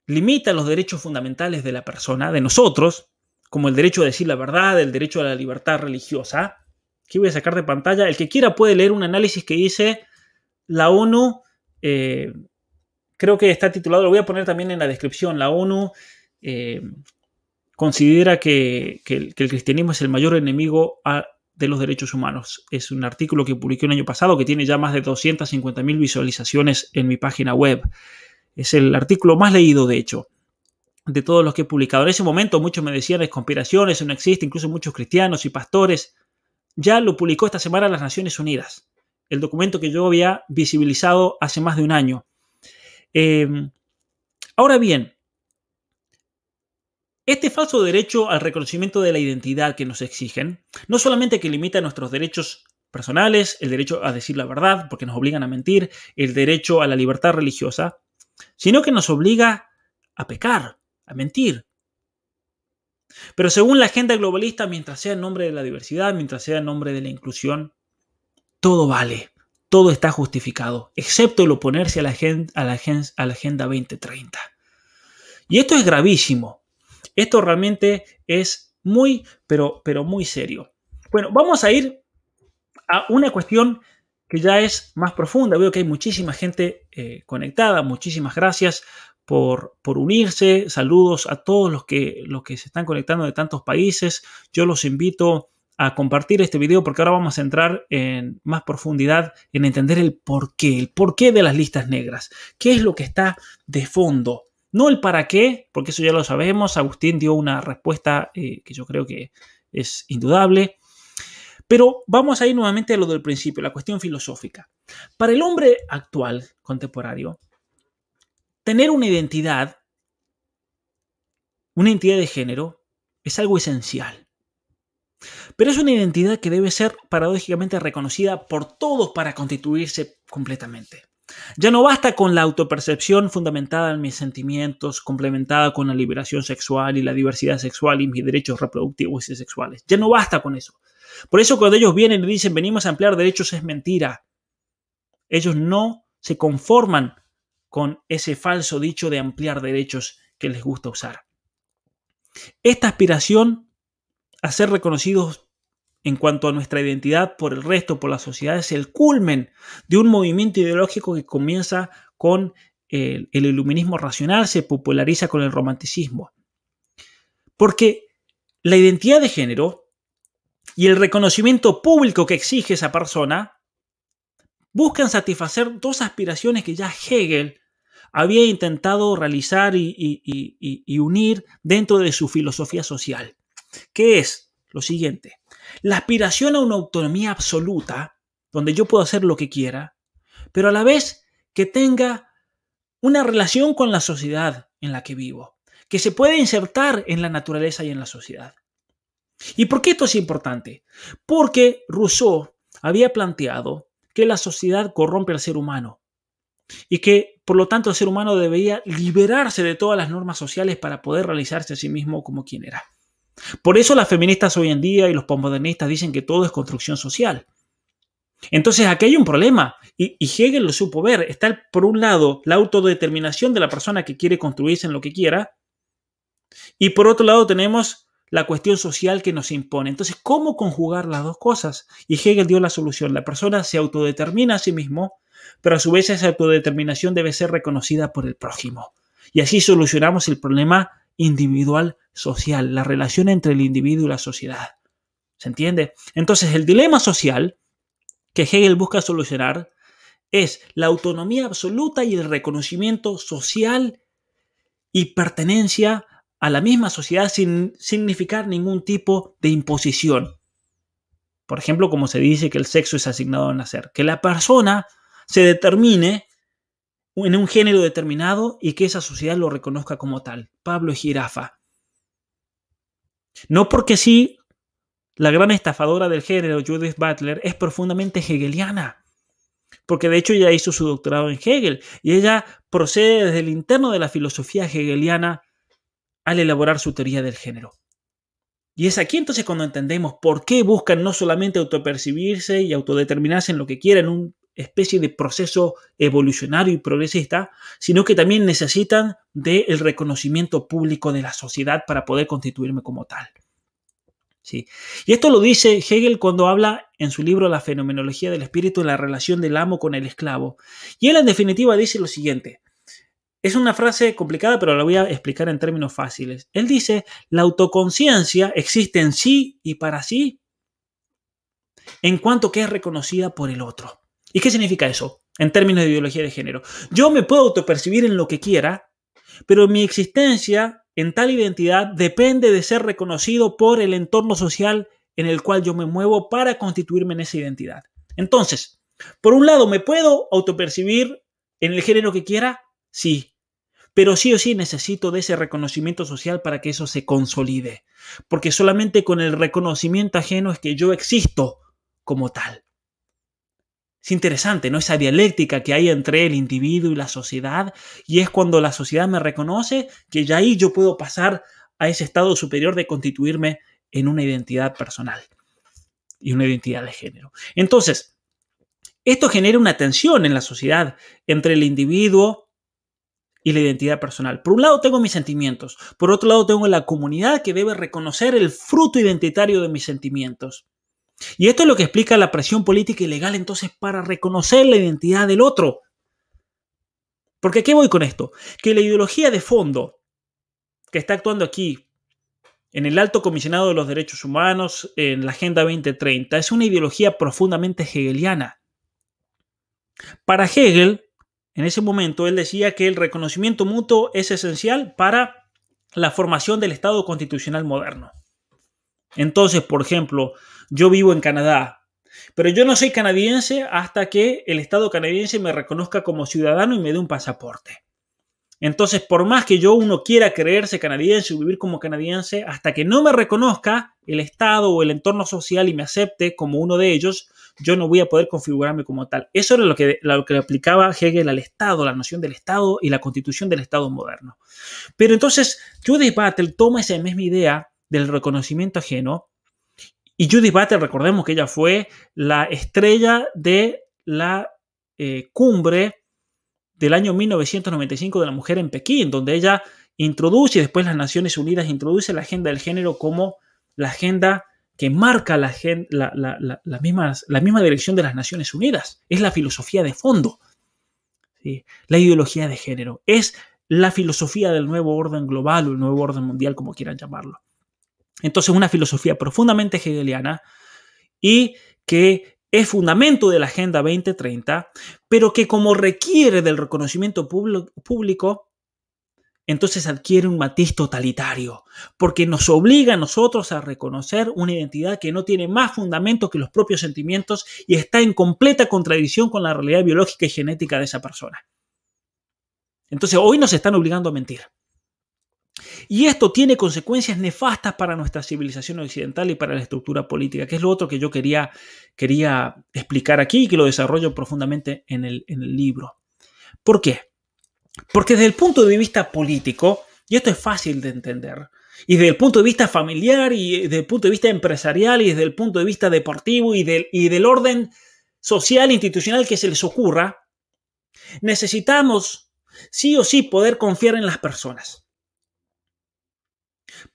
limita los derechos fundamentales de la persona, de nosotros, como el derecho a decir la verdad, el derecho a la libertad religiosa. Aquí voy a sacar de pantalla. El que quiera puede leer un análisis que dice la ONU, eh, creo que está titulado, lo voy a poner también en la descripción, la ONU eh, considera que, el, cristianismo es el mayor enemigo de los derechos humanos. Es un artículo que publiqué un año pasado que tiene ya más de 250.000 visualizaciones en mi página web. Es el artículo más leído, de hecho, de todos los que he publicado. En ese momento muchos me decían es conspiración, eso no existe, incluso muchos cristianos y pastores. Ya lo publicó esta semana las Naciones Unidas, el documento que yo había visibilizado hace más de un año. Em, ahora bien, este falso derecho al reconocimiento de la identidad que nos exigen, no solamente que limita nuestros derechos personales, el derecho a decir la verdad, porque nos obligan a mentir, el derecho a la libertad religiosa, sino que nos obliga a pecar, a mentir. Pero según la agenda globalista, mientras sea en nombre de la diversidad, mientras sea en nombre de la inclusión, todo vale, todo está justificado, excepto el oponerse a la, agenda, a la, a la Agenda 2030. Y esto es gravísimo. Esto realmente es muy, pero, pero muy serio. Bueno, vamos a ir a una cuestión que ya es más profunda. Veo que hay muchísima gente eh, conectada. Muchísimas gracias por, por, unirse. Saludos a todos los que, los que se están conectando de tantos países. Yo los invito a compartir este video porque ahora vamos a entrar en más profundidad en entender el porqué, el porqué de las listas negras. ¿Qué es lo que está de fondo? No el para qué, porque eso ya lo sabemos. Agustín dio una respuesta eh, que yo creo que es indudable. Pero vamos a ir nuevamente a lo del principio, la cuestión filosófica. Para el hombre actual, contemporáneo, tener una identidad, una identidad de género, es algo esencial. Pero es una identidad que debe ser paradójicamente reconocida por todos para constituirse completamente. Ya no basta con la autopercepción fundamentada en mis sentimientos, complementada con la liberación sexual y la diversidad sexual y mis derechos reproductivos y sexuales. Ya no basta con eso. Por eso cuando ellos vienen y dicen venimos a ampliar derechos es mentira. Ellos no se conforman con ese falso dicho de ampliar derechos que les gusta usar. Esta aspiración a ser reconocidos en cuanto a nuestra identidad por el resto, por la sociedad, es el culmen de un movimiento ideológico que comienza con el, el iluminismo racional, se populariza con el romanticismo. Porque la identidad de género y el reconocimiento público que exige esa persona, buscan satisfacer dos aspiraciones que ya Hegel había intentado realizar y, unir dentro de su filosofía social, que es lo siguiente, la aspiración a una autonomía absoluta, donde yo puedo hacer lo que quiera, pero a la vez que tenga una relación con la sociedad en la que vivo, que se puede insertar en la naturaleza y en la sociedad. ¿Y por qué esto es importante? Porque Rousseau había planteado que la sociedad corrompe al ser humano y que por lo tanto el ser humano debería liberarse de todas las normas sociales para poder realizarse a sí mismo como quien era. Por eso las feministas hoy en día y los postmodernistas dicen que todo es construcción social. Entonces aquí hay un problema y, Hegel lo supo ver. Está por un lado la autodeterminación de la persona que quiere construirse en lo que quiera y por otro lado tenemos la cuestión social que nos impone. Entonces, ¿cómo conjugar las dos cosas? Y Hegel dio la solución. La persona se autodetermina a sí mismo, pero a su vez esa autodeterminación debe ser reconocida por el prójimo. Y así solucionamos el problema individual social, la relación entre el individuo y la sociedad. ¿Se entiende? Entonces, el dilema social que Hegel busca solucionar es la autonomía absoluta y el reconocimiento social y pertenencia a la misma sociedad sin significar ningún tipo de imposición. Por ejemplo, como se dice que el sexo es asignado al nacer, que la persona se determine en un género determinado y que esa sociedad lo reconozca como tal. Pablo Girafa. No porque sí, la gran estafadora del género, Judith Butler, es profundamente hegeliana. Porque de hecho ella hizo su doctorado en Hegel y ella procede desde el interno de la filosofía hegeliana al elaborar su teoría del género. Y es aquí entonces cuando entendemos por qué buscan no solamente autopercibirse y autodeterminarse en lo que quieren, una especie de proceso evolucionario y progresista, sino que también necesitan del reconocimiento público de la sociedad para poder constituirme como tal. ¿Sí? Y esto lo dice Hegel cuando habla en su libro La fenomenología del espíritu, la relación del amo con el esclavo. Y él en definitiva dice lo siguiente, es una frase complicada, pero la voy a explicar en términos fáciles. Él dice, la autoconciencia existe en sí y para sí en cuanto que es reconocida por el otro. ¿Y qué significa eso en términos de ideología de género? Yo me puedo autopercibir en lo que quiera, pero mi existencia en tal identidad depende de ser reconocido por el entorno social en el cual yo me muevo para constituirme en esa identidad. Entonces, por un lado, me puedo autopercibir en el género que quiera, sí, pero sí o sí necesito de ese reconocimiento social para que eso se consolide, porque solamente con el reconocimiento ajeno es que yo existo como tal. Es interesante, ¿no? Esa dialéctica que hay entre el individuo y la sociedad, y es cuando la sociedad me reconoce que ya ahí yo puedo pasar a ese estado superior de constituirme en una identidad personal y una identidad de género. Entonces, esto genera una tensión en la sociedad entre el individuo y la identidad personal. Por un lado tengo mis sentimientos, por otro lado tengo la comunidad que debe reconocer el fruto identitario de mis sentimientos. Y esto es lo que explica la presión política y legal entonces para reconocer la identidad del otro. Porque ¿qué voy con esto? Que la ideología de fondo que está actuando aquí en el Alto Comisionado de los Derechos Humanos, en la Agenda 2030, es una ideología profundamente hegeliana. Para Hegel, en ese momento él decía que el reconocimiento mutuo es esencial para la formación del Estado constitucional moderno. Entonces, por ejemplo, yo vivo en Canadá, pero yo no soy canadiense hasta que el Estado canadiense me reconozca como ciudadano y me dé un pasaporte. Entonces, por más que yo uno quiera creerse canadiense o vivir como canadiense, hasta que no me reconozca el Estado o el entorno social y me acepte como uno de ellos, yo no voy a poder configurarme como tal. Eso era lo que, lo que aplicaba Hegel al Estado, la noción del Estado y la constitución del Estado moderno. Pero entonces Judith Battle toma esa misma idea del reconocimiento ajeno y Judith Battle, recordemos que ella fue la estrella de la eh, cumbre del año 1995 de la mujer en Pekín, donde ella introduce, y después las Naciones Unidas introduce la agenda del género como la agenda que marca la, la, misma, dirección de las Naciones Unidas. Es la filosofía de fondo. La ideología de género. Es la filosofía del nuevo orden global o el nuevo orden mundial, como quieran llamarlo. Entonces, una filosofía profundamente hegeliana y que es fundamento de la Agenda 2030, pero que como requiere del reconocimiento público, entonces adquiere un matiz totalitario, porque nos obliga a nosotros a reconocer una identidad que no tiene más fundamento que los propios sentimientos y está en completa contradicción con la realidad biológica y genética de esa persona. Entonces hoy nos están obligando a mentir. Y esto tiene consecuencias nefastas para nuestra civilización occidental y para la estructura política, que es lo otro que yo quería, quería explicar aquí y que lo desarrollo profundamente en el, en el libro. ¿Por qué? Porque desde el punto de vista político, y esto es fácil de entender, y desde el punto de vista familiar, y desde el punto de vista empresarial, y desde el punto de vista deportivo, y del, y del orden social institucional que se les ocurra, necesitamos sí o sí poder confiar en las personas.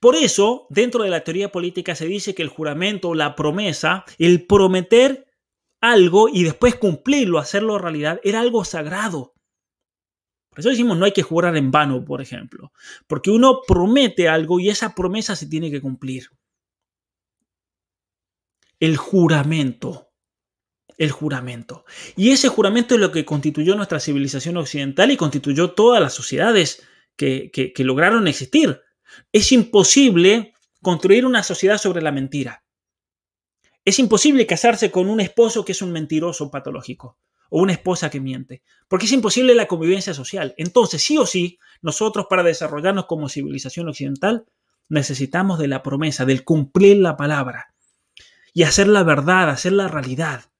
Por eso, dentro de la teoría política se dice que el juramento, la promesa, el prometer algo y después cumplirlo, hacerlo realidad, era algo sagrado. Por eso decimos no hay que jurar en vano, por ejemplo, porque uno promete algo y esa promesa se tiene que cumplir. El juramento. El juramento. Y ese juramento es lo que constituyó nuestra civilización occidental y constituyó todas las sociedades que, que lograron existir. Es imposible construir una sociedad sobre la mentira. Es imposible casarse con un esposo que es un mentiroso patológico o una esposa que miente, porque es imposible la convivencia social. Entonces, sí o sí, nosotros para desarrollarnos como civilización occidental necesitamos de la promesa, del cumplir la palabra y hacer la verdad, hacer la realidad.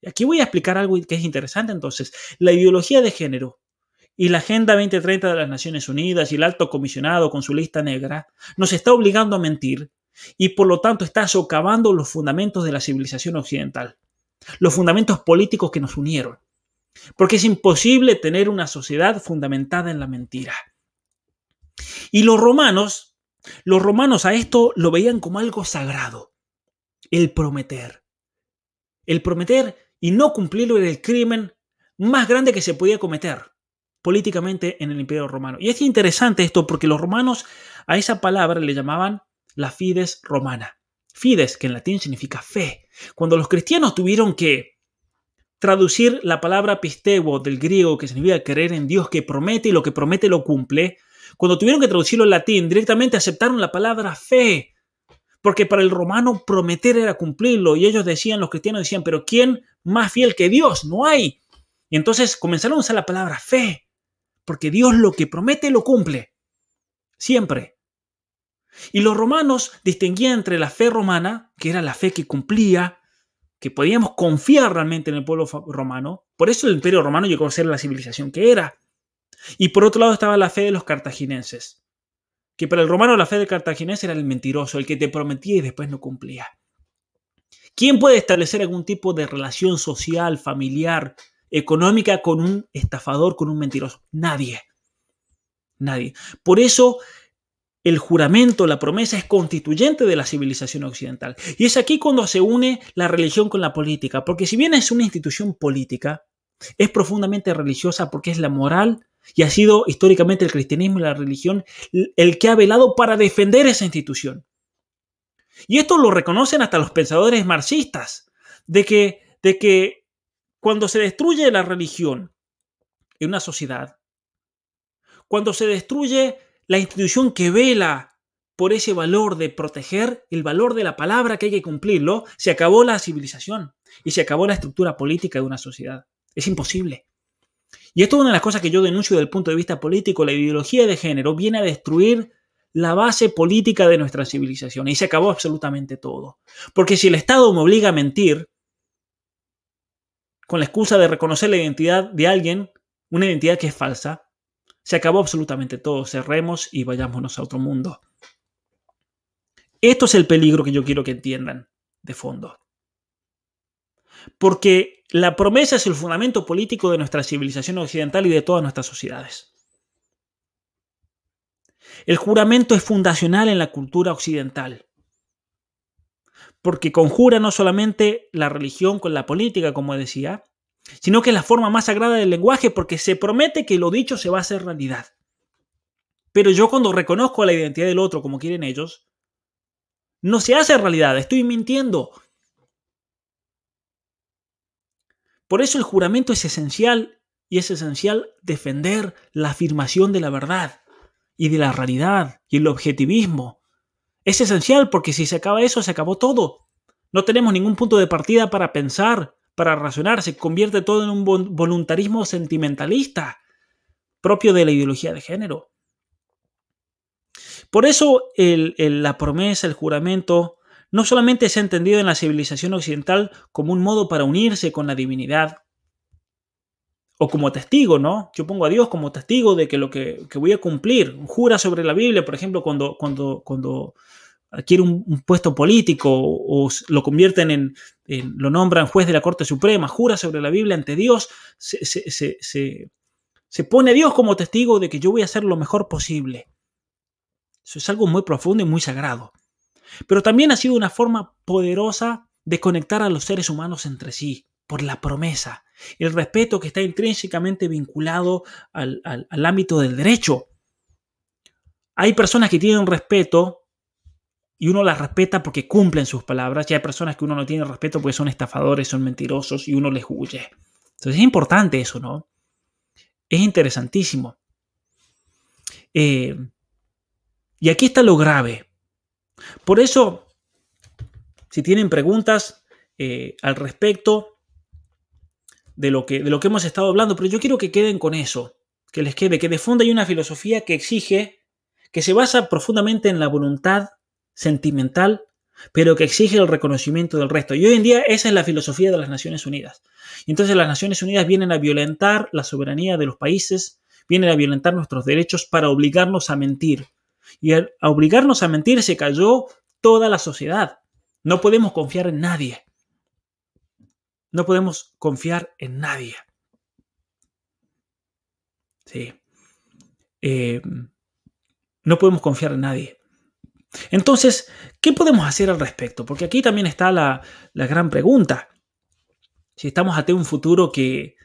Y aquí voy a explicar algo que es interesante entonces. La ideología de género y la Agenda 2030 de las Naciones Unidas y el alto comisionado con su lista negra nos está obligando a mentir y por lo tanto está socavando los fundamentos de la civilización occidental, los fundamentos políticos que nos unieron. Porque es imposible tener una sociedad fundamentada en la mentira. Y los romanos, los romanos a esto lo veían como algo sagrado, el prometer. El prometer y no cumplirlo era el crimen más grande que se podía cometer políticamente en el Imperio Romano. Y es interesante esto porque los romanos a esa palabra le llamaban la fides romana. Fides, que en latín significa fe. Cuando los cristianos tuvieron que traducir la palabra pistego del griego, que significa creer en Dios que promete y lo que promete lo cumple, cuando tuvieron que traducirlo al latín, directamente aceptaron la palabra fe. Porque para el romano prometer era cumplirlo. Y ellos decían, los cristianos decían, pero ¿quién más fiel que Dios? No hay. Y entonces comenzaron a usar la palabra fe porque Dios lo que promete lo cumple. Siempre. Y los romanos distinguían entre la fe romana, que era la fe que cumplía, que podíamos confiar realmente en el pueblo romano, por eso el imperio romano llegó a ser la civilización que era. Y por otro lado estaba la fe de los cartagineses, que para el romano la fe del cartaginés era el mentiroso, el que te prometía y después no cumplía. ¿Quién puede establecer algún tipo de relación social, familiar, económica con un estafador, con un mentiroso. Nadie. Nadie. Por eso el juramento, la promesa es constituyente de la civilización occidental. Y es aquí cuando se une la religión con la política, porque si bien es una institución política, es profundamente religiosa porque es la moral y ha sido históricamente el cristianismo y la religión el que ha velado para defender esa institución. Y esto lo reconocen hasta los pensadores marxistas, de que, de que cuando se destruye la religión en una sociedad, cuando se destruye la institución que vela por ese valor de proteger el valor de la palabra que hay que cumplirlo, se acabó la civilización y se acabó la estructura política de una sociedad. Es imposible. Y esto es una de las cosas que yo denuncio desde el punto de vista político. La ideología de género viene a destruir la base política de nuestra civilización y se acabó absolutamente todo. Porque si el Estado me obliga a mentir, con la excusa de reconocer la identidad de alguien, una identidad que es falsa, se acabó absolutamente todo. Cerremos y vayámonos a otro mundo. Esto es el peligro que yo quiero que entiendan de fondo. Porque la promesa es el fundamento político de nuestra civilización occidental y de todas nuestras sociedades. El juramento es fundacional en la cultura occidental porque conjura no solamente la religión con la política, como decía, sino que es la forma más sagrada del lenguaje porque se promete que lo dicho se va a hacer realidad. Pero yo cuando reconozco la identidad del otro como quieren ellos, no se hace realidad, estoy mintiendo. Por eso el juramento es esencial y es esencial defender la afirmación de la verdad y de la realidad y el objetivismo. Es esencial porque si se acaba eso, se acabó todo. No tenemos ningún punto de partida para pensar, para razonar, se convierte todo en un voluntarismo sentimentalista propio de la ideología de género. Por eso la promesa, el juramento, no solamente se ha entendido en la civilización occidental como un modo para unirse con la divinidad, o como testigo, ¿no? Yo pongo a Dios como testigo de que lo que, voy a cumplir, jura sobre la Biblia, por ejemplo, cuando, cuando, cuando adquiere un, puesto político o, lo convierten en, lo nombran juez de la Corte Suprema, jura sobre la Biblia ante Dios, se, se pone a Dios como testigo de que yo voy a hacer lo mejor posible. Eso es algo muy profundo y muy sagrado. Pero también ha sido una forma poderosa de conectar a los seres humanos entre sí, por la promesa, el respeto que está intrínsecamente vinculado al, ámbito del derecho. Hay personas que tienen respeto y uno las respeta porque cumplen sus palabras, y hay personas que uno no tiene respeto porque son estafadores, son mentirosos y uno les huye. Entonces es importante eso, ¿no? Es interesantísimo. Eh, y aquí está lo grave. Por eso, si tienen preguntas eh, al respecto de lo, que, de lo que hemos estado hablando, pero yo quiero que queden con eso, que les quede, que de fondo hay una filosofía que exige, que se basa profundamente en la voluntad sentimental, pero que exige el reconocimiento del resto. Y hoy en día esa es la filosofía de las Naciones Unidas. Y entonces las Naciones Unidas vienen a violentar la soberanía de los países, vienen a violentar nuestros derechos para obligarnos a mentir, y al obligarnos a mentir se cayó toda la sociedad. No podemos confiar en nadie. No podemos confiar en nadie. Sí. Eh, no podemos confiar en nadie. Entonces, ¿qué podemos hacer al respecto? Porque aquí también está la, gran pregunta. Si estamos ante un futuro que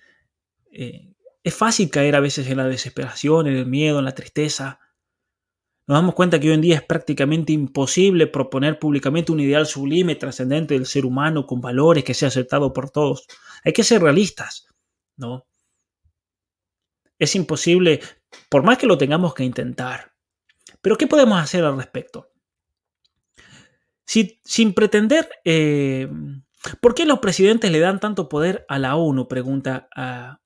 eh, es fácil caer a veces en la desesperación, en el miedo, en la tristeza, nos damos cuenta que hoy en día es prácticamente imposible proponer públicamente un ideal sublime, trascendente del ser humano, con valores que sea aceptado por todos. Hay que ser realistas, ¿no? Es imposible, por más que lo tengamos que intentar. Pero ¿qué podemos hacer al respecto? sin pretender... Eh, ¿Por qué los presidentes le dan tanto poder a la ONU? Pregunta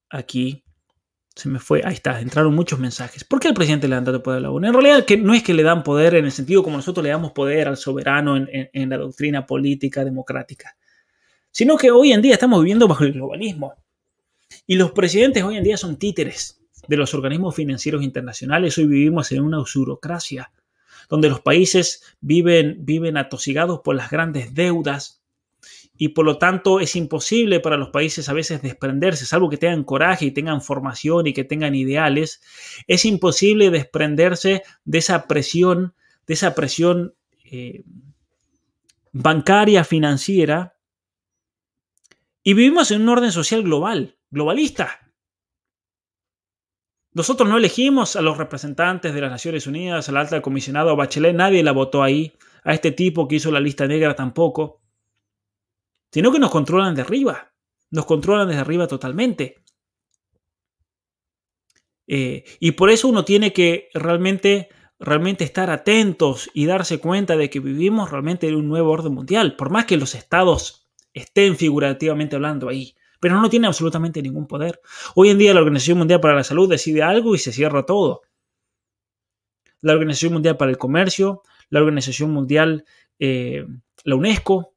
aquí se me fue, ahí está, entraron muchos mensajes. ¿Por qué el presidente le dan tanto poder a la ONU? En realidad que no es que le dan poder en el sentido como nosotros le damos poder al soberano en, la doctrina política democrática, sino que hoy en día estamos viviendo bajo el globalismo. Y los presidentes hoy en día son títeres de los organismos financieros internacionales. Hoy vivimos en una usurocracia, donde los países viven, viven atosigados por las grandes deudas, y por lo tanto es imposible para los países a veces desprenderse, salvo que tengan coraje y tengan formación y que tengan ideales, es imposible desprenderse de esa presión, de esa presión eh, bancaria, financiera, y vivimos en un orden social global, globalista. Nosotros no elegimos a los representantes de las Naciones Unidas, al alta comisionado Bachelet, nadie la votó ahí, a este tipo que hizo la lista negra tampoco sino que nos controlan de arriba, nos controlan desde arriba totalmente. Eh, y por eso uno tiene que realmente, realmente estar atentos y darse cuenta de que vivimos realmente en un nuevo orden mundial, por más que los estados estén figurativamente hablando ahí, pero no tienen absolutamente ningún poder. Hoy en día la Organización Mundial para la Salud decide algo y se cierra todo. La Organización Mundial para el Comercio, la Organización Mundial, eh, la UNESCO,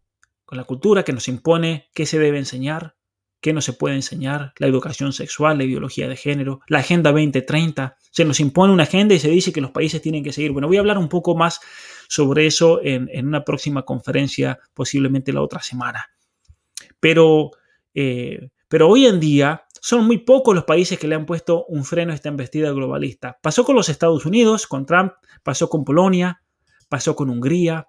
la cultura que nos impone qué se debe enseñar, qué no se puede enseñar, la educación sexual, la ideología de género, la Agenda 2030. Se nos impone una agenda y se dice que los países tienen que seguir. Bueno, voy a hablar un poco más sobre eso en, una próxima conferencia, posiblemente la otra semana. Pero, eh, pero hoy en día son muy pocos los países que le han puesto un freno a esta embestida globalista. Pasó con los Estados Unidos, con Trump, pasó con Polonia, pasó con Hungría,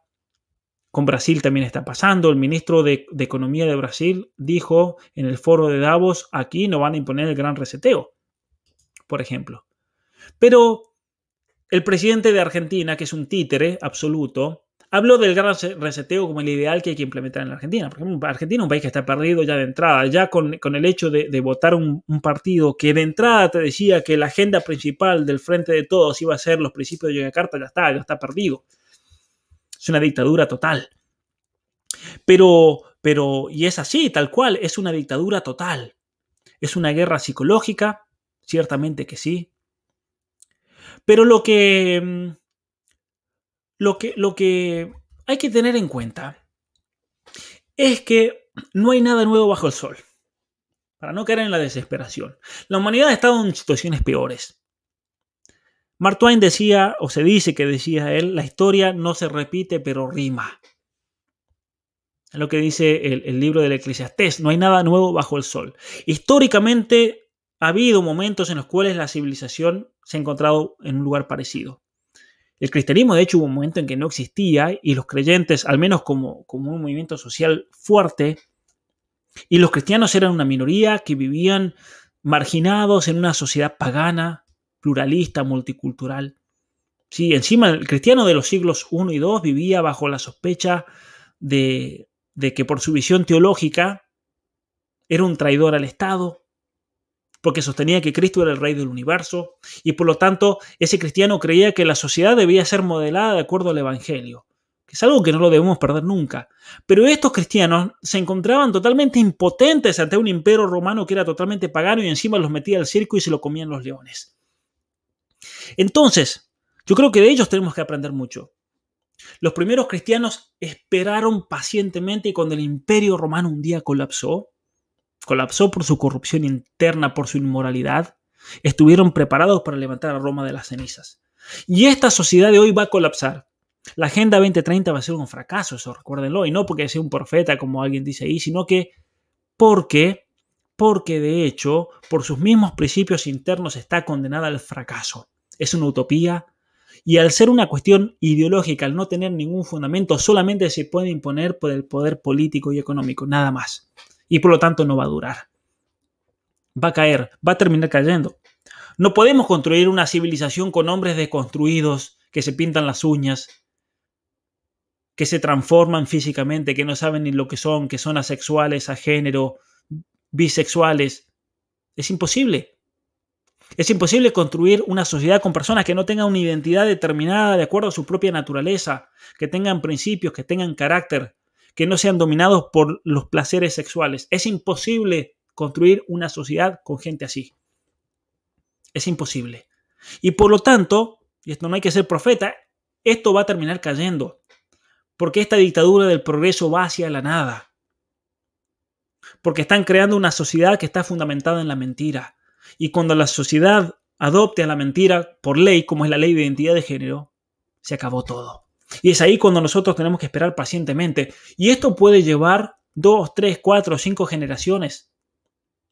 con Brasil también está pasando. El ministro de, Economía de Brasil dijo en el foro de Davos, aquí no van a imponer el gran reseteo, por ejemplo. Pero el presidente de Argentina, que es un títere absoluto, Hablo del gran reseteo como el ideal que hay que implementar en la Argentina. Porque Argentina es un país que está perdido ya de entrada, ya con, el hecho de, votar un, partido que de entrada te decía que la agenda principal del Frente de Todos iba a ser los principios de Yogyakarta, ya está, ya está perdido. Es una dictadura total. Pero, pero, y es así, tal cual, es una dictadura total. Es una guerra psicológica, ciertamente que sí. Pero lo que mm, lo que, lo que hay que tener en cuenta es que no hay nada nuevo bajo el sol. Para no caer en la desesperación. La humanidad ha estado en situaciones peores. Mark Twain decía, o se dice que decía él, la historia no se repite pero rima. Es lo que dice el, el libro del Eclesiastés. No hay nada nuevo bajo el sol. Históricamente ha habido momentos en los cuales la civilización se ha encontrado en un lugar parecido. El cristianismo, de hecho, hubo un momento en que no existía y los creyentes, al menos como, como un movimiento social fuerte, y los cristianos eran una minoría que vivían marginados en una sociedad pagana, pluralista, multicultural. Sí, encima el cristiano de los siglos I y II vivía bajo la sospecha de, de que por su visión teológica era un traidor al Estado, porque sostenía que Cristo era el rey del universo y por lo tanto ese cristiano creía que la sociedad debía ser modelada de acuerdo al Evangelio, que es algo que no lo debemos perder nunca. Pero estos cristianos se encontraban totalmente impotentes ante un imperio romano que era totalmente pagano y encima los metía al circo y se lo comían los leones. Entonces, yo creo que de ellos tenemos que aprender mucho. Los primeros cristianos esperaron pacientemente y cuando el imperio romano un día colapsó, colapsó por su corrupción interna, por su inmoralidad, estuvieron preparados para levantar a Roma de las cenizas. Y esta sociedad de hoy va a colapsar. La Agenda 2030 va a ser un fracaso, eso recuérdenlo, y no porque sea un profeta, como alguien dice ahí, sino que porque, porque de hecho, por sus mismos principios internos está condenada al fracaso. Es una utopía, y al ser una cuestión ideológica, al no tener ningún fundamento, solamente se puede imponer por el poder político y económico, nada más y por lo tanto no va a durar. Va a caer, va a terminar cayendo. No podemos construir una civilización con hombres deconstruidos que se pintan las uñas, que se transforman físicamente, que no saben ni lo que son, que son asexuales, a género, bisexuales. Es imposible. Es imposible construir una sociedad con personas que no tengan una identidad determinada de acuerdo a su propia naturaleza, que tengan principios, que tengan carácter, que no sean dominados por los placeres sexuales. Es imposible construir una sociedad con gente así. Es imposible. Y por lo tanto, y esto no hay que ser profeta, esto va a terminar cayendo. Porque esta dictadura del progreso va hacia la nada. Porque están creando una sociedad que está fundamentada en la mentira. Y cuando la sociedad adopte a la mentira por ley, como es la ley de identidad de género, se acabó todo. Y es ahí cuando nosotros tenemos que esperar pacientemente. Y esto puede llevar dos, tres, cuatro, cinco generaciones.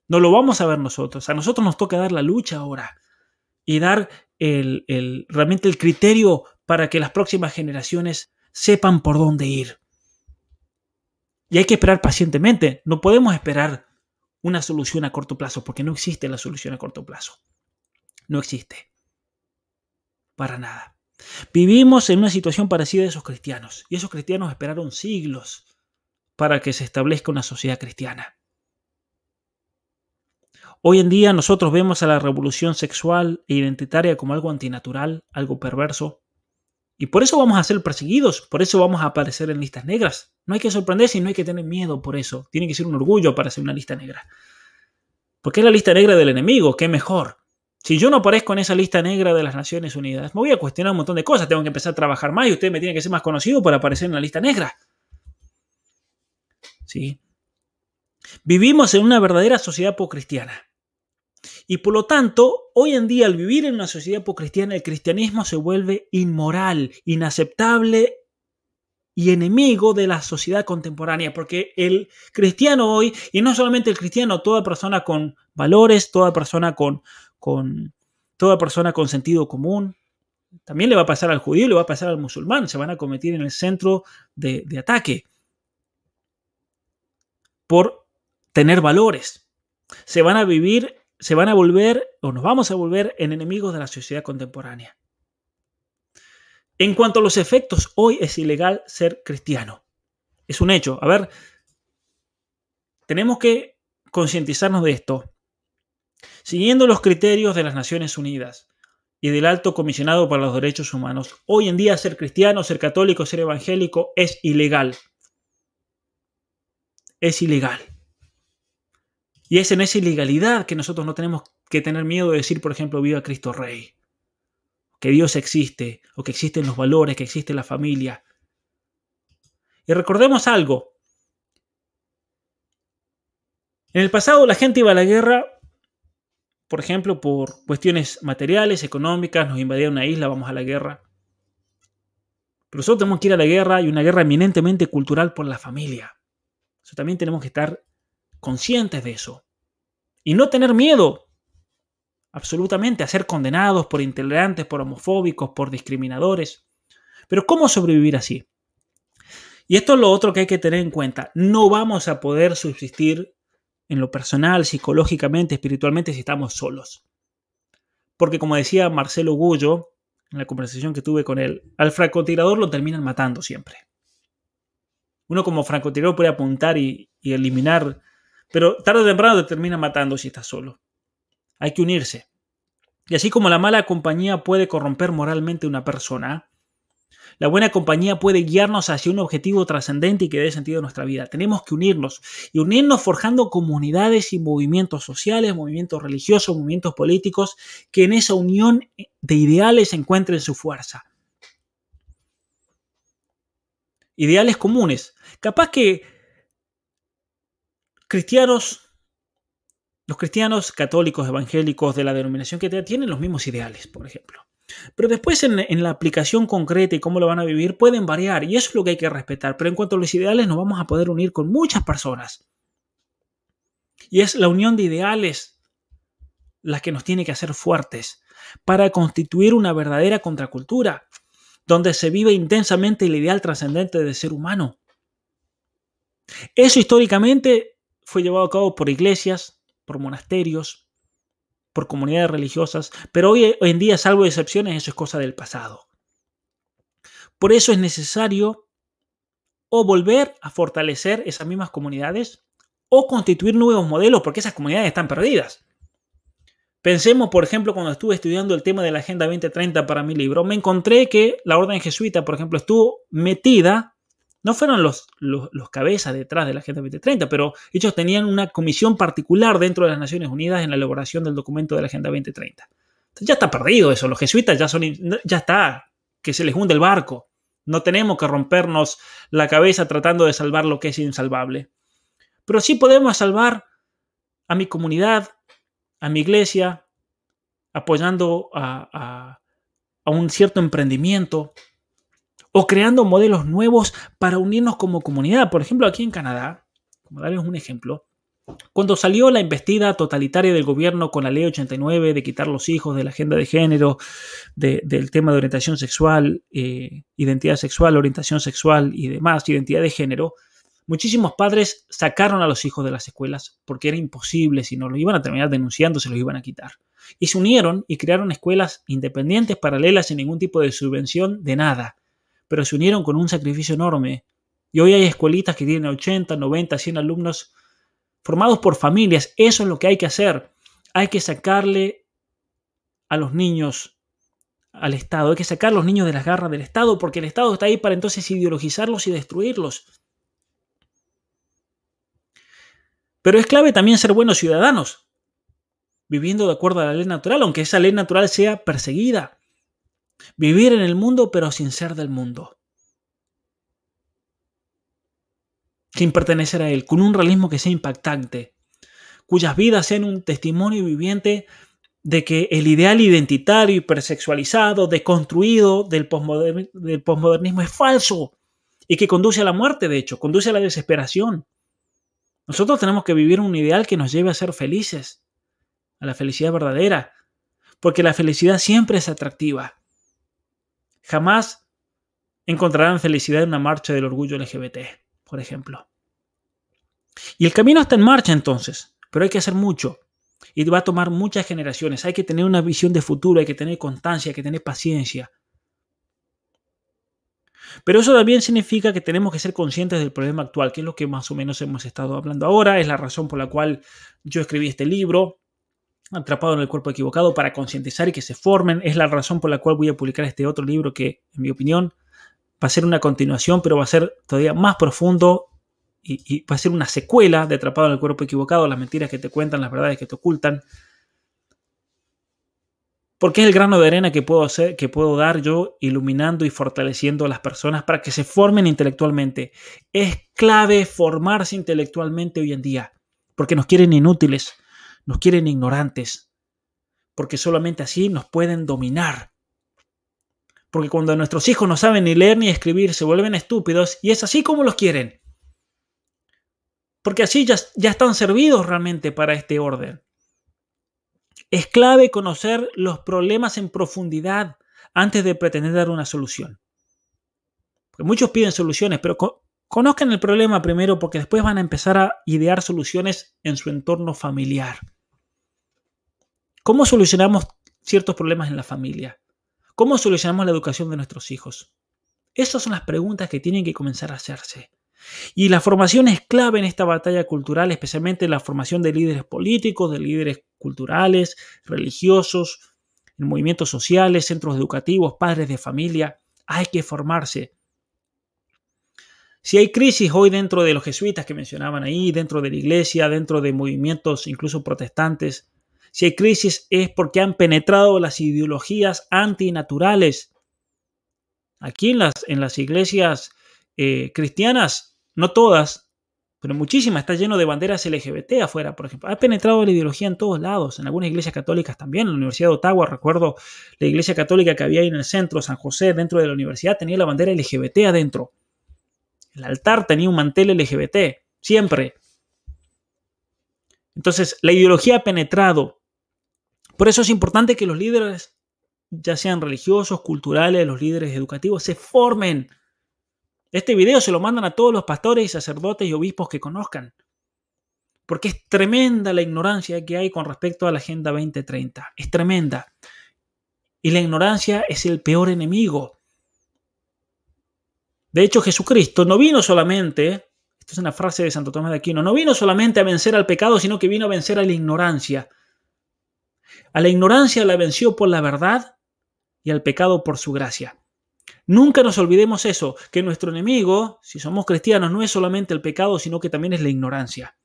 No lo vamos a ver nosotros. A nosotros nos toca dar la lucha ahora y dar el, el, realmente el criterio para que las próximas generaciones sepan por dónde ir. Y hay que esperar pacientemente. No podemos esperar una solución a corto plazo porque no existe la solución a corto plazo. No existe. Para nada. Vivimos en una situación parecida a esos cristianos, y esos cristianos esperaron siglos para que se establezca una sociedad cristiana. Hoy en día nosotros vemos a la revolución sexual e identitaria como algo antinatural, algo perverso, y por eso vamos a ser perseguidos, por eso vamos a aparecer en listas negras. No hay que sorprenderse y no hay que tener miedo por eso. Tiene que ser un orgullo para ser una lista negra. Porque es la lista negra del enemigo, qué mejor. Si yo no aparezco en esa lista negra de las Naciones Unidas, me voy a cuestionar un montón de cosas. Tengo que empezar a trabajar más y usted me tiene que ser más conocido para aparecer en la lista negra. ¿Sí? Vivimos en una verdadera sociedad pocristiana. Y por lo tanto, hoy en día, al vivir en una sociedad pocristiana, el cristianismo se vuelve inmoral, inaceptable y enemigo de la sociedad contemporánea, porque el cristiano hoy, y no solamente el cristiano, toda persona con valores, toda persona con, con toda persona con sentido común. También le va a pasar al judío, le va a pasar al musulmán, se van a cometer en el centro de, de ataque por tener valores. Se van a vivir, se van a volver o nos vamos a volver en enemigos de la sociedad contemporánea. En cuanto a los efectos, hoy es ilegal ser cristiano. Es un hecho. A ver, tenemos que concientizarnos de esto. Siguiendo los criterios de las Naciones Unidas y del Alto Comisionado para los Derechos Humanos, hoy en día ser cristiano, ser católico, ser evangélico es ilegal. Es ilegal. Y es en esa ilegalidad que nosotros no tenemos que tener miedo de decir, por ejemplo, viva Cristo Rey, que Dios existe, o que existen los valores, que existe la familia. Y recordemos algo. En el pasado la gente iba a la guerra, por ejemplo, por cuestiones materiales, económicas, nos invadía una isla, vamos a la guerra. Pero nosotros tenemos que ir a la guerra y una guerra eminentemente cultural por la familia. Eso también tenemos que estar conscientes de eso. Y no tener miedo, absolutamente, a ser condenados por intolerantes, por homofóbicos, por discriminadores. Pero ¿cómo sobrevivir así? Y esto es lo otro que hay que tener en cuenta. No vamos a poder subsistir en lo personal, psicológicamente, espiritualmente si estamos solos. Porque como decía Marcelo Gullo, en la conversación que tuve con él, al francotirador lo terminan matando siempre. Uno como francotirador puede apuntar y, y eliminar pero tarde o temprano te termina matando si estás solo. Hay que unirse. Y así como la mala compañía puede corromper moralmente a una persona, la buena compañía puede guiarnos hacia un objetivo trascendente y que dé sentido a nuestra vida. Tenemos que unirnos y unirnos forjando comunidades y movimientos sociales, movimientos religiosos, movimientos políticos, que en esa unión de ideales encuentren su fuerza. Ideales comunes. Capaz que cristianos, los cristianos católicos, evangélicos de la denominación que tienen los mismos ideales, por ejemplo. Pero después en, la aplicación concreta y cómo lo van a vivir pueden variar y eso es lo que hay que respetar. Pero en cuanto a los ideales nos vamos a poder unir con muchas personas. Y es la unión de ideales la que nos tiene que hacer fuertes para constituir una verdadera contracultura donde se vive intensamente el ideal trascendente del ser humano. Eso históricamente fue llevado a cabo por iglesias, por monasterios, por comunidades religiosas, pero hoy, en día, salvo excepciones, eso es cosa del pasado. Por eso es necesario o volver a fortalecer esas mismas comunidades o constituir nuevos modelos porque esas comunidades están perdidas. Pensemos, por ejemplo, cuando estuve estudiando el tema de la Agenda 2030 para mi libro, me encontré que la orden jesuita, por ejemplo, estuvo metida no fueron los, los, cabezas detrás de la Agenda 2030, pero ellos tenían una comisión particular dentro de las Naciones Unidas en la elaboración del documento de la Agenda 2030. Entonces ya está perdido eso, los jesuitas ya son, ya está, que se les hunde el barco. No tenemos que rompernos la cabeza tratando de salvar lo que es insalvable. Pero sí podemos salvar a mi comunidad, a mi iglesia, apoyando a, a un cierto emprendimiento, o creando modelos nuevos para unirnos como comunidad. Por ejemplo, aquí en Canadá, como darles un ejemplo, cuando salió la investida totalitaria del gobierno con la ley 89 de quitar los hijos de la agenda de género, del tema de orientación sexual, eh, identidad sexual, orientación sexual y demás, identidad de género, muchísimos padres sacaron a los hijos de las escuelas porque era imposible, si no lo iban a terminar denunciando, se los iban a quitar. Y se unieron y crearon escuelas independientes, paralelas, sin ningún tipo de subvención de nada pero se unieron con un sacrificio enorme. Y hoy hay escuelitas que tienen 80, 90, 100 alumnos formados por familias. Eso es lo que hay que hacer. Hay que sacarle a los niños al Estado. Hay que sacar a los niños de las garras del Estado porque el Estado está ahí para entonces ideologizarlos y destruirlos. Pero es clave también ser buenos ciudadanos, viviendo de acuerdo a la ley natural, aunque esa ley natural sea perseguida. Vivir en el mundo pero sin ser del mundo. Sin pertenecer a él, con un realismo que sea impactante, cuyas vidas sean un testimonio viviente de que el ideal identitario, hipersexualizado, deconstruido del, del posmodernismo es falso y que conduce a la muerte, de hecho, conduce a la desesperación. Nosotros tenemos que vivir un ideal que nos lleve a ser felices, a la felicidad verdadera, porque la felicidad siempre es atractiva. Jamás encontrarán felicidad en una marcha del orgullo LGBT, por ejemplo. Y el camino está en marcha entonces, pero hay que hacer mucho. Y va a tomar muchas generaciones. Hay que tener una visión de futuro, hay que tener constancia, hay que tener paciencia. Pero eso también significa que tenemos que ser conscientes del problema actual, que es lo que más o menos hemos estado hablando ahora, es la razón por la cual yo escribí este libro, Atrapado en el cuerpo equivocado, para concientizar y que se formen, es la razón por la cual voy a publicar este otro libro que, en mi opinión, va a ser una continuación, pero va a ser todavía más profundo y, va a ser una secuela de Atrapado en el cuerpo equivocado, las mentiras que te cuentan, las verdades que te ocultan. Porque es el grano de arena que puedo, hacer, que puedo dar yo iluminando y fortaleciendo a las personas para que se formen intelectualmente. Es clave formarse intelectualmente hoy en día, porque nos quieren inútiles, nos quieren ignorantes, porque solamente así nos pueden dominar. Porque cuando nuestros hijos no saben ni leer ni escribir, se vuelven estúpidos y es así como los quieren. Porque así ya, ya están servidos realmente para este orden. Es clave conocer los problemas en profundidad antes de pretender dar una solución. Muchos piden soluciones, pero conozcan el problema primero porque después van a empezar a idear soluciones en su entorno familiar. ¿Cómo solucionamos ciertos problemas en la familia? ¿Cómo solucionamos la educación de nuestros hijos? Esas son las preguntas que tienen que comenzar a hacerse. Y la formación es clave en esta batalla cultural, especialmente la formación de líderes políticos, de líderes culturales, religiosos, en movimientos sociales, centros educativos, padres de familia. Hay que formarse. Si hay crisis hoy dentro de los jesuitas que mencionaban ahí, dentro de la iglesia, dentro de movimientos incluso protestantes, si hay crisis es porque han penetrado las ideologías antinaturales. Aquí en las, en las iglesias eh, cristianas no todas, pero muchísimas, está lleno de banderas LGBT afuera, por ejemplo. Ha penetrado la ideología en todos lados, en algunas iglesias católicas también. En la Universidad de Ottawa, recuerdo la iglesia católica que había ahí en el centro, San José, dentro de la universidad, tenía la bandera LGBT adentro. El altar tenía un mantel LGBT, siempre. Entonces, la ideología ha penetrado. Por eso es importante que los líderes, ya sean religiosos, culturales, los líderes educativos, se formen este video se lo mandan a todos los pastores y sacerdotes y obispos que conozcan. Porque es tremenda la ignorancia que hay con respecto a la Agenda 2030. Es tremenda. Y la ignorancia es el peor enemigo. De hecho, Jesucristo no vino solamente, esto es una frase de Santo Tomás de Aquino, no vino solamente a vencer al pecado, sino que vino a vencer a la ignorancia. A la ignorancia la venció por la verdad y al pecado por su gracia. Nunca nos olvidemos eso, que nuestro enemigo, si somos cristianos, no es solamente el pecado, sino que también es la ignorancia.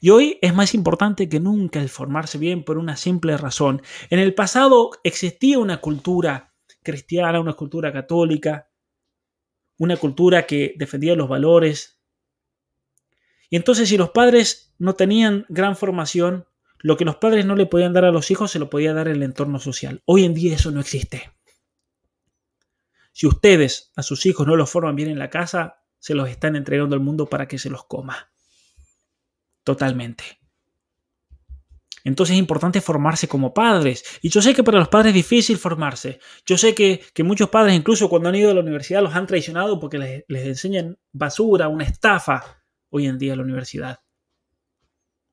Y hoy es más importante que nunca el formarse bien por una simple razón. En el pasado existía una cultura cristiana, una cultura católica, una cultura que defendía los valores. Y entonces si los padres no tenían gran formación, lo que los padres no le podían dar a los hijos se lo podía dar el entorno social. Hoy en día eso no existe. Si ustedes a sus hijos no los forman bien en la casa, se los están entregando al mundo para que se los coma. Totalmente. Entonces es importante formarse como padres. Y yo sé que para los padres es difícil formarse. Yo sé que, muchos padres, incluso cuando han ido a la universidad, los han traicionado porque les enseñan basura, una estafa hoy en día la universidad.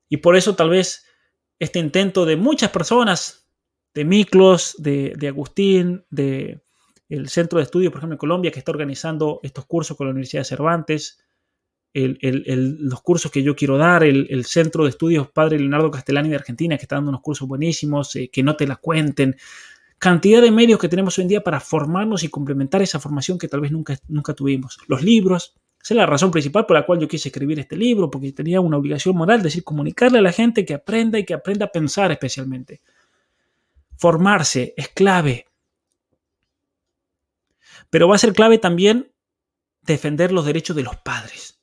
Y por eso tal vez este intento de muchas personas, de Miklos, de, Agustín, de el Centro de Estudios, por ejemplo, en Colombia, que está organizando estos cursos con la Universidad de Cervantes, los cursos que yo quiero dar, el, Centro de Estudios Padre Leonardo Castellani de Argentina, que está dando unos cursos buenísimos, eh, que no te la cuenten. Cantidad de medios que tenemos hoy en día para formarnos y complementar esa formación que tal vez nunca, nunca tuvimos. Los libros, esa es la razón principal por la cual yo quise escribir este libro, porque tenía una obligación moral, es decir, comunicarle a la gente que aprenda y que aprenda a pensar especialmente. Formarse es clave. Pero va a ser clave también defender los derechos de los padres,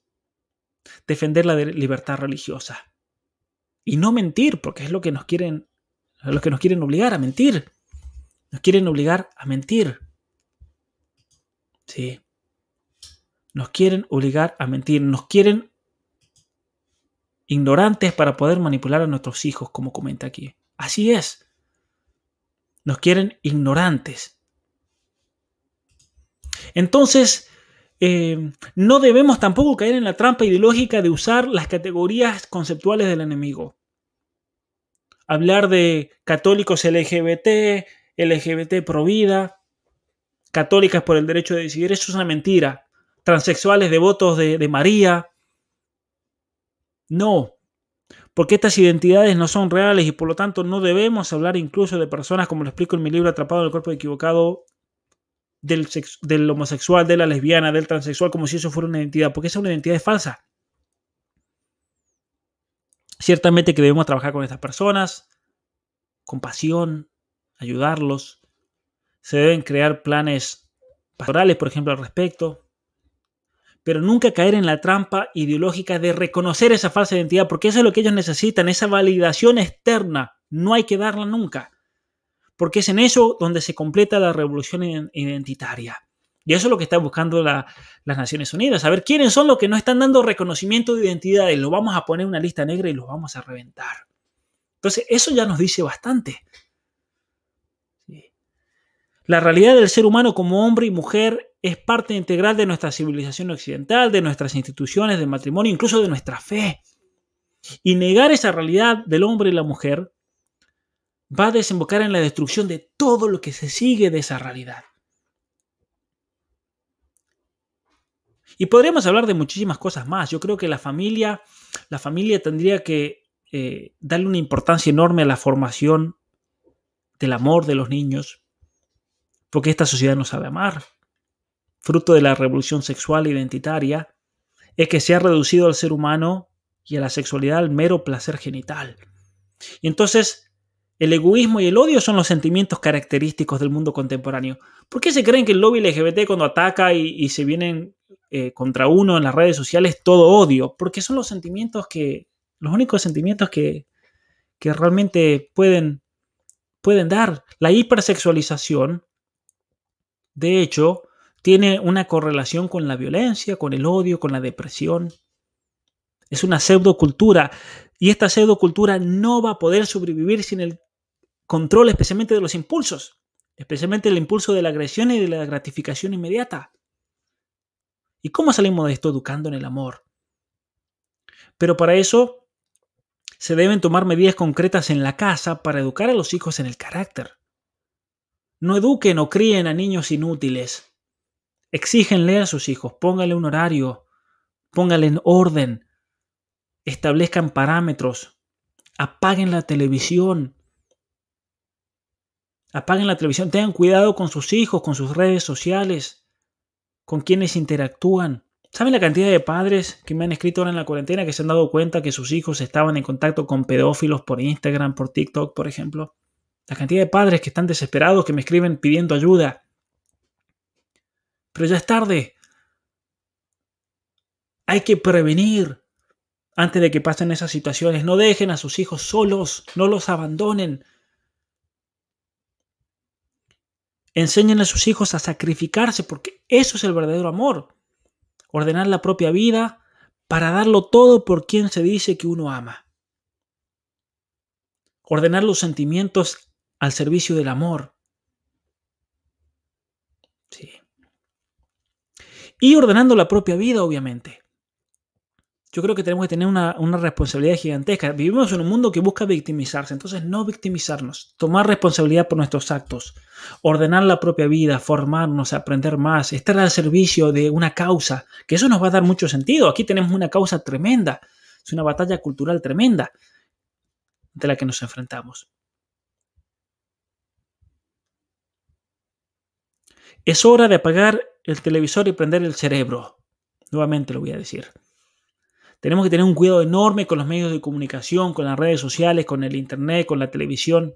defender la libertad religiosa y no mentir, porque es lo que nos quieren, que nos quieren obligar a mentir. Nos quieren obligar a mentir. Sí. Nos quieren obligar a mentir, nos quieren ignorantes para poder manipular a nuestros hijos, como comenta aquí. Así es. Nos quieren ignorantes. Entonces, eh, no debemos tampoco caer en la trampa ideológica de usar las categorías conceptuales del enemigo. Hablar de católicos LGBT, LGBT pro vida, católicas por el derecho de decidir, eso es una mentira. Transexuales devotos de, María. No, porque estas identidades no son reales y por lo tanto no debemos hablar incluso de personas, como lo explico en mi libro Atrapado en el cuerpo equivocado, del, del, homosexual, de la lesbiana, del transexual, como si eso fuera una identidad, porque esa es una identidad falsa. Ciertamente que debemos trabajar con estas personas, con pasión, ayudarlos. Se deben crear planes pastorales, por ejemplo, al respecto pero nunca caer en la trampa ideológica de reconocer esa falsa identidad, porque eso es lo que ellos necesitan, esa validación externa. No hay que darla nunca, porque es en eso donde se completa la revolución identitaria. Y eso es lo que están buscando las Naciones Unidas, saber quiénes son los que no están dando reconocimiento de identidad y lo vamos a poner en una lista negra y los vamos a reventar. Entonces, eso ya nos dice bastante. La realidad del ser humano como hombre y mujer es parte integral de nuestra civilización occidental, de nuestras instituciones de matrimonio, incluso de nuestra fe. Y negar esa realidad del hombre y la mujer va a desembocar en la destrucción de todo lo que se sigue de esa realidad. Y podríamos hablar de muchísimas cosas más. Yo creo que la familia, la familia tendría que eh, darle una importancia enorme a la formación del amor de los niños, porque esta sociedad no sabe amar fruto de la revolución sexual identitaria, es que se ha reducido al ser humano y a la sexualidad al mero placer genital. Y entonces, el egoísmo y el odio son los sentimientos característicos del mundo contemporáneo. ¿Por qué se creen que el lobby LGBT cuando ataca y, se vienen eh, contra uno en las redes sociales todo odio? Porque son los sentimientos que, los únicos sentimientos que, que realmente pueden, pueden dar. La hipersexualización, de hecho, tiene una correlación con la violencia, con el odio, con la depresión. Es una pseudocultura y esta pseudocultura no va a poder sobrevivir sin el control especialmente de los impulsos, especialmente el impulso de la agresión y de la gratificación inmediata. ¿Y cómo salimos de esto educando en el amor? Pero para eso se deben tomar medidas concretas en la casa para educar a los hijos en el carácter. No eduquen o críen a niños inútiles. Exígenle a sus hijos, póngale un horario, póngale en orden, establezcan parámetros, apaguen la televisión, apaguen la televisión, tengan cuidado con sus hijos, con sus redes sociales, con quienes interactúan. ¿Saben la cantidad de padres que me han escrito ahora en la cuarentena que se han dado cuenta que sus hijos estaban en contacto con pedófilos por Instagram, por TikTok, por ejemplo? La cantidad de padres que están desesperados, que me escriben pidiendo ayuda. Pero ya es tarde. Hay que prevenir antes de que pasen esas situaciones. No dejen a sus hijos solos, no los abandonen. Enseñen a sus hijos a sacrificarse porque eso es el verdadero amor. Ordenar la propia vida para darlo todo por quien se dice que uno ama. Ordenar los sentimientos al servicio del amor. Sí y ordenando la propia vida, obviamente. Yo creo que tenemos que tener una, responsabilidad gigantesca. Vivimos en un mundo que busca victimizarse, entonces no victimizarnos, tomar responsabilidad por nuestros actos, ordenar la propia vida, formarnos, aprender más, estar al servicio de una causa, que eso nos va a dar mucho sentido. Aquí tenemos una causa tremenda, es una batalla cultural tremenda de la que nos enfrentamos. Es hora de apagar el televisor y prender el cerebro. Nuevamente lo voy a decir. Tenemos que tener un cuidado enorme con los medios de comunicación, con las redes sociales, con el Internet, con la televisión.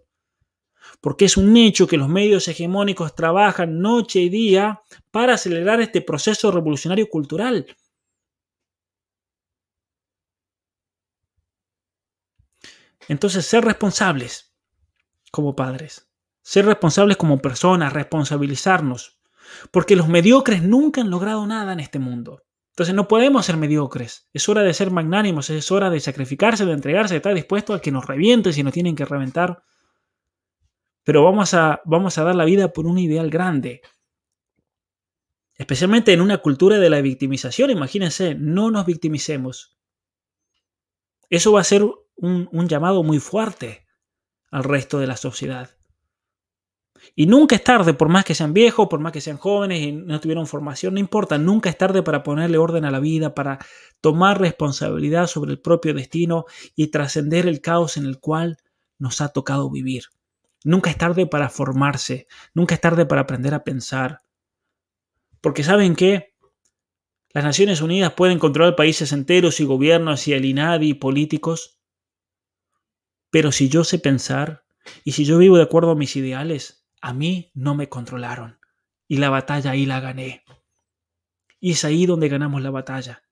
Porque es un hecho que los medios hegemónicos trabajan noche y día para acelerar este proceso revolucionario cultural. Entonces, ser responsables como padres, ser responsables como personas, responsabilizarnos, porque los mediocres nunca han logrado nada en este mundo. Entonces no podemos ser mediocres. Es hora de ser magnánimos, es hora de sacrificarse, de entregarse, de estar dispuesto a que nos revienten si nos tienen que reventar. Pero vamos a, vamos a dar la vida por un ideal grande. Especialmente en una cultura de la victimización. Imagínense, no nos victimicemos. Eso va a ser un, un llamado muy fuerte al resto de la sociedad. Y nunca es tarde, por más que sean viejos, por más que sean jóvenes y no tuvieron formación, no importa, nunca es tarde para ponerle orden a la vida, para tomar responsabilidad sobre el propio destino y trascender el caos en el cual nos ha tocado vivir. Nunca es tarde para formarse, nunca es tarde para aprender a pensar. Porque saben que las Naciones Unidas pueden controlar países enteros y gobiernos y el INADI y políticos, pero si yo sé pensar y si yo vivo de acuerdo a mis ideales, a mí no me controlaron. Y la batalla ahí la gané. Y es ahí donde ganamos la batalla.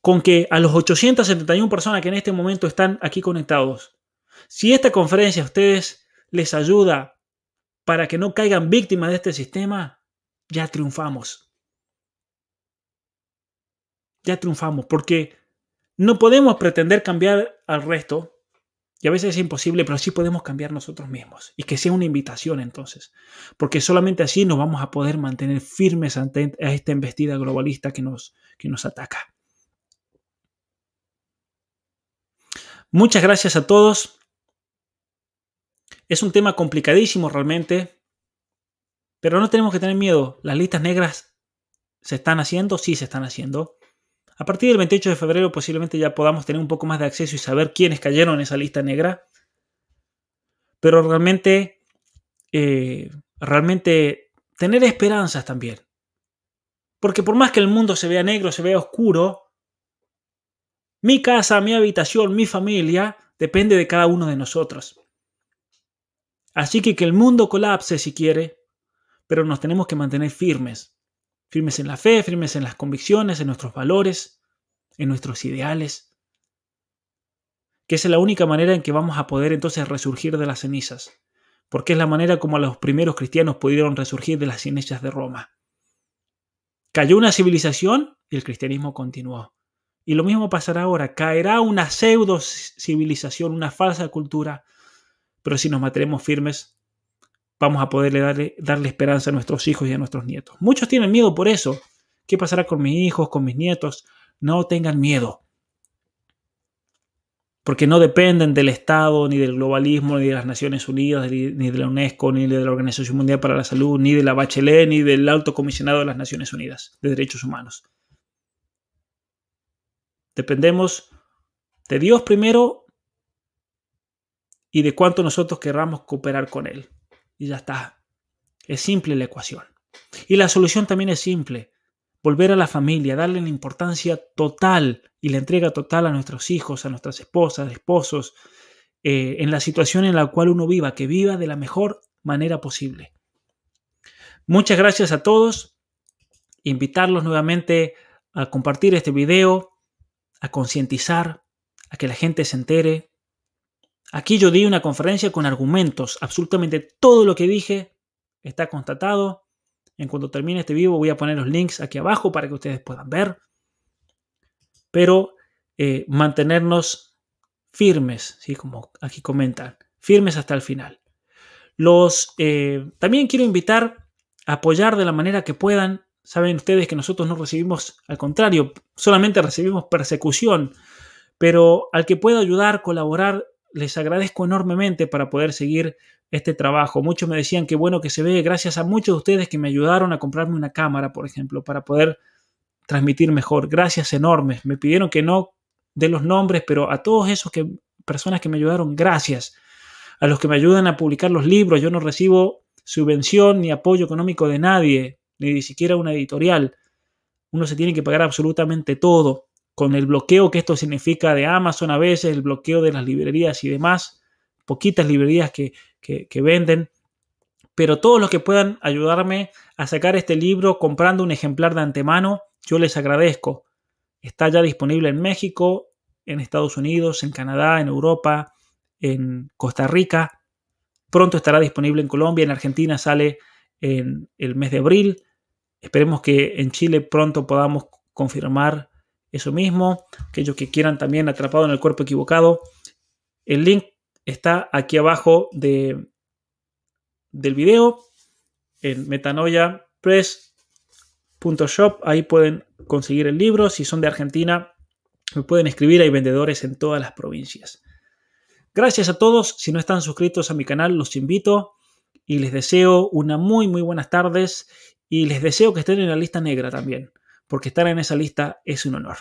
Con que a los 871 personas que en este momento están aquí conectados, si esta conferencia a ustedes les ayuda para que no caigan víctimas de este sistema, ya triunfamos. Ya triunfamos, porque no podemos pretender cambiar al resto y a veces es imposible, pero sí podemos cambiar nosotros mismos. Y que sea una invitación entonces. Porque solamente así nos vamos a poder mantener firmes ante esta embestida globalista que nos, que nos ataca. Muchas gracias a todos. Es un tema complicadísimo realmente. Pero no tenemos que tener miedo. Las listas negras se están haciendo, sí se están haciendo. A partir del 28 de febrero posiblemente ya podamos tener un poco más de acceso y saber quiénes cayeron en esa lista negra. Pero realmente, eh, realmente tener esperanzas también. Porque por más que el mundo se vea negro, se vea oscuro, mi casa, mi habitación, mi familia depende de cada uno de nosotros. Así que que el mundo colapse si quiere, pero nos tenemos que mantener firmes firmes en la fe, firmes en las convicciones, en nuestros valores, en nuestros ideales, que es la única manera en que vamos a poder entonces resurgir de las cenizas, porque es la manera como los primeros cristianos pudieron resurgir de las cenizas de Roma. Cayó una civilización y el cristianismo continuó. Y lo mismo pasará ahora, caerá una pseudo civilización, una falsa cultura, pero si nos mantenemos firmes, vamos a poderle darle, darle esperanza a nuestros hijos y a nuestros nietos. Muchos tienen miedo por eso. ¿Qué pasará con mis hijos, con mis nietos? No tengan miedo. Porque no dependen del Estado, ni del globalismo, ni de las Naciones Unidas, ni de la UNESCO, ni de la Organización Mundial para la Salud, ni de la Bachelet, ni del Alto Comisionado de las Naciones Unidas de Derechos Humanos. Dependemos de Dios primero y de cuánto nosotros querramos cooperar con Él y ya está. Es simple la ecuación. Y la solución también es simple. Volver a la familia, darle la importancia total y la entrega total a nuestros hijos, a nuestras esposas, esposos, eh, en la situación en la cual uno viva, que viva de la mejor manera posible. Muchas gracias a todos. Invitarlos nuevamente a compartir este video, a concientizar, a que la gente se entere, Aquí yo di una conferencia con argumentos. Absolutamente todo lo que dije está constatado. En cuanto termine este vivo voy a poner los links aquí abajo para que ustedes puedan ver. Pero eh, mantenernos firmes, ¿sí? como aquí comentan, firmes hasta el final. Los, eh, también quiero invitar a apoyar de la manera que puedan. Saben ustedes que nosotros no recibimos, al contrario, solamente recibimos persecución. Pero al que pueda ayudar, colaborar, les agradezco enormemente para poder seguir este trabajo. Muchos me decían que bueno que se ve gracias a muchos de ustedes que me ayudaron a comprarme una cámara, por ejemplo, para poder transmitir mejor. Gracias enormes. Me pidieron que no dé los nombres, pero a todos esos que, personas que me ayudaron, gracias. A los que me ayudan a publicar los libros, yo no recibo subvención ni apoyo económico de nadie, ni siquiera una editorial. Uno se tiene que pagar absolutamente todo con el bloqueo que esto significa de Amazon a veces, el bloqueo de las librerías y demás, poquitas librerías que, venden, pero todos los que puedan ayudarme a sacar este libro comprando un ejemplar de antemano, yo les agradezco. Está ya disponible en México, en Estados Unidos, en Canadá, en Europa, en Costa Rica. Pronto estará disponible en Colombia, en Argentina sale en el mes de abril. Esperemos que en Chile pronto podamos confirmar eso mismo. Aquellos que quieran también atrapado en el cuerpo equivocado. El link está aquí abajo de, del video en metanoiapress.shop. Ahí pueden conseguir el libro. Si son de Argentina, me pueden escribir. Hay vendedores en todas las provincias. Gracias a todos. Si no están suscritos a mi canal, los invito y les deseo una muy, muy buenas tardes y les deseo que estén en la lista negra también porque estar en esa lista es un honor.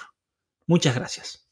Muchas gracias.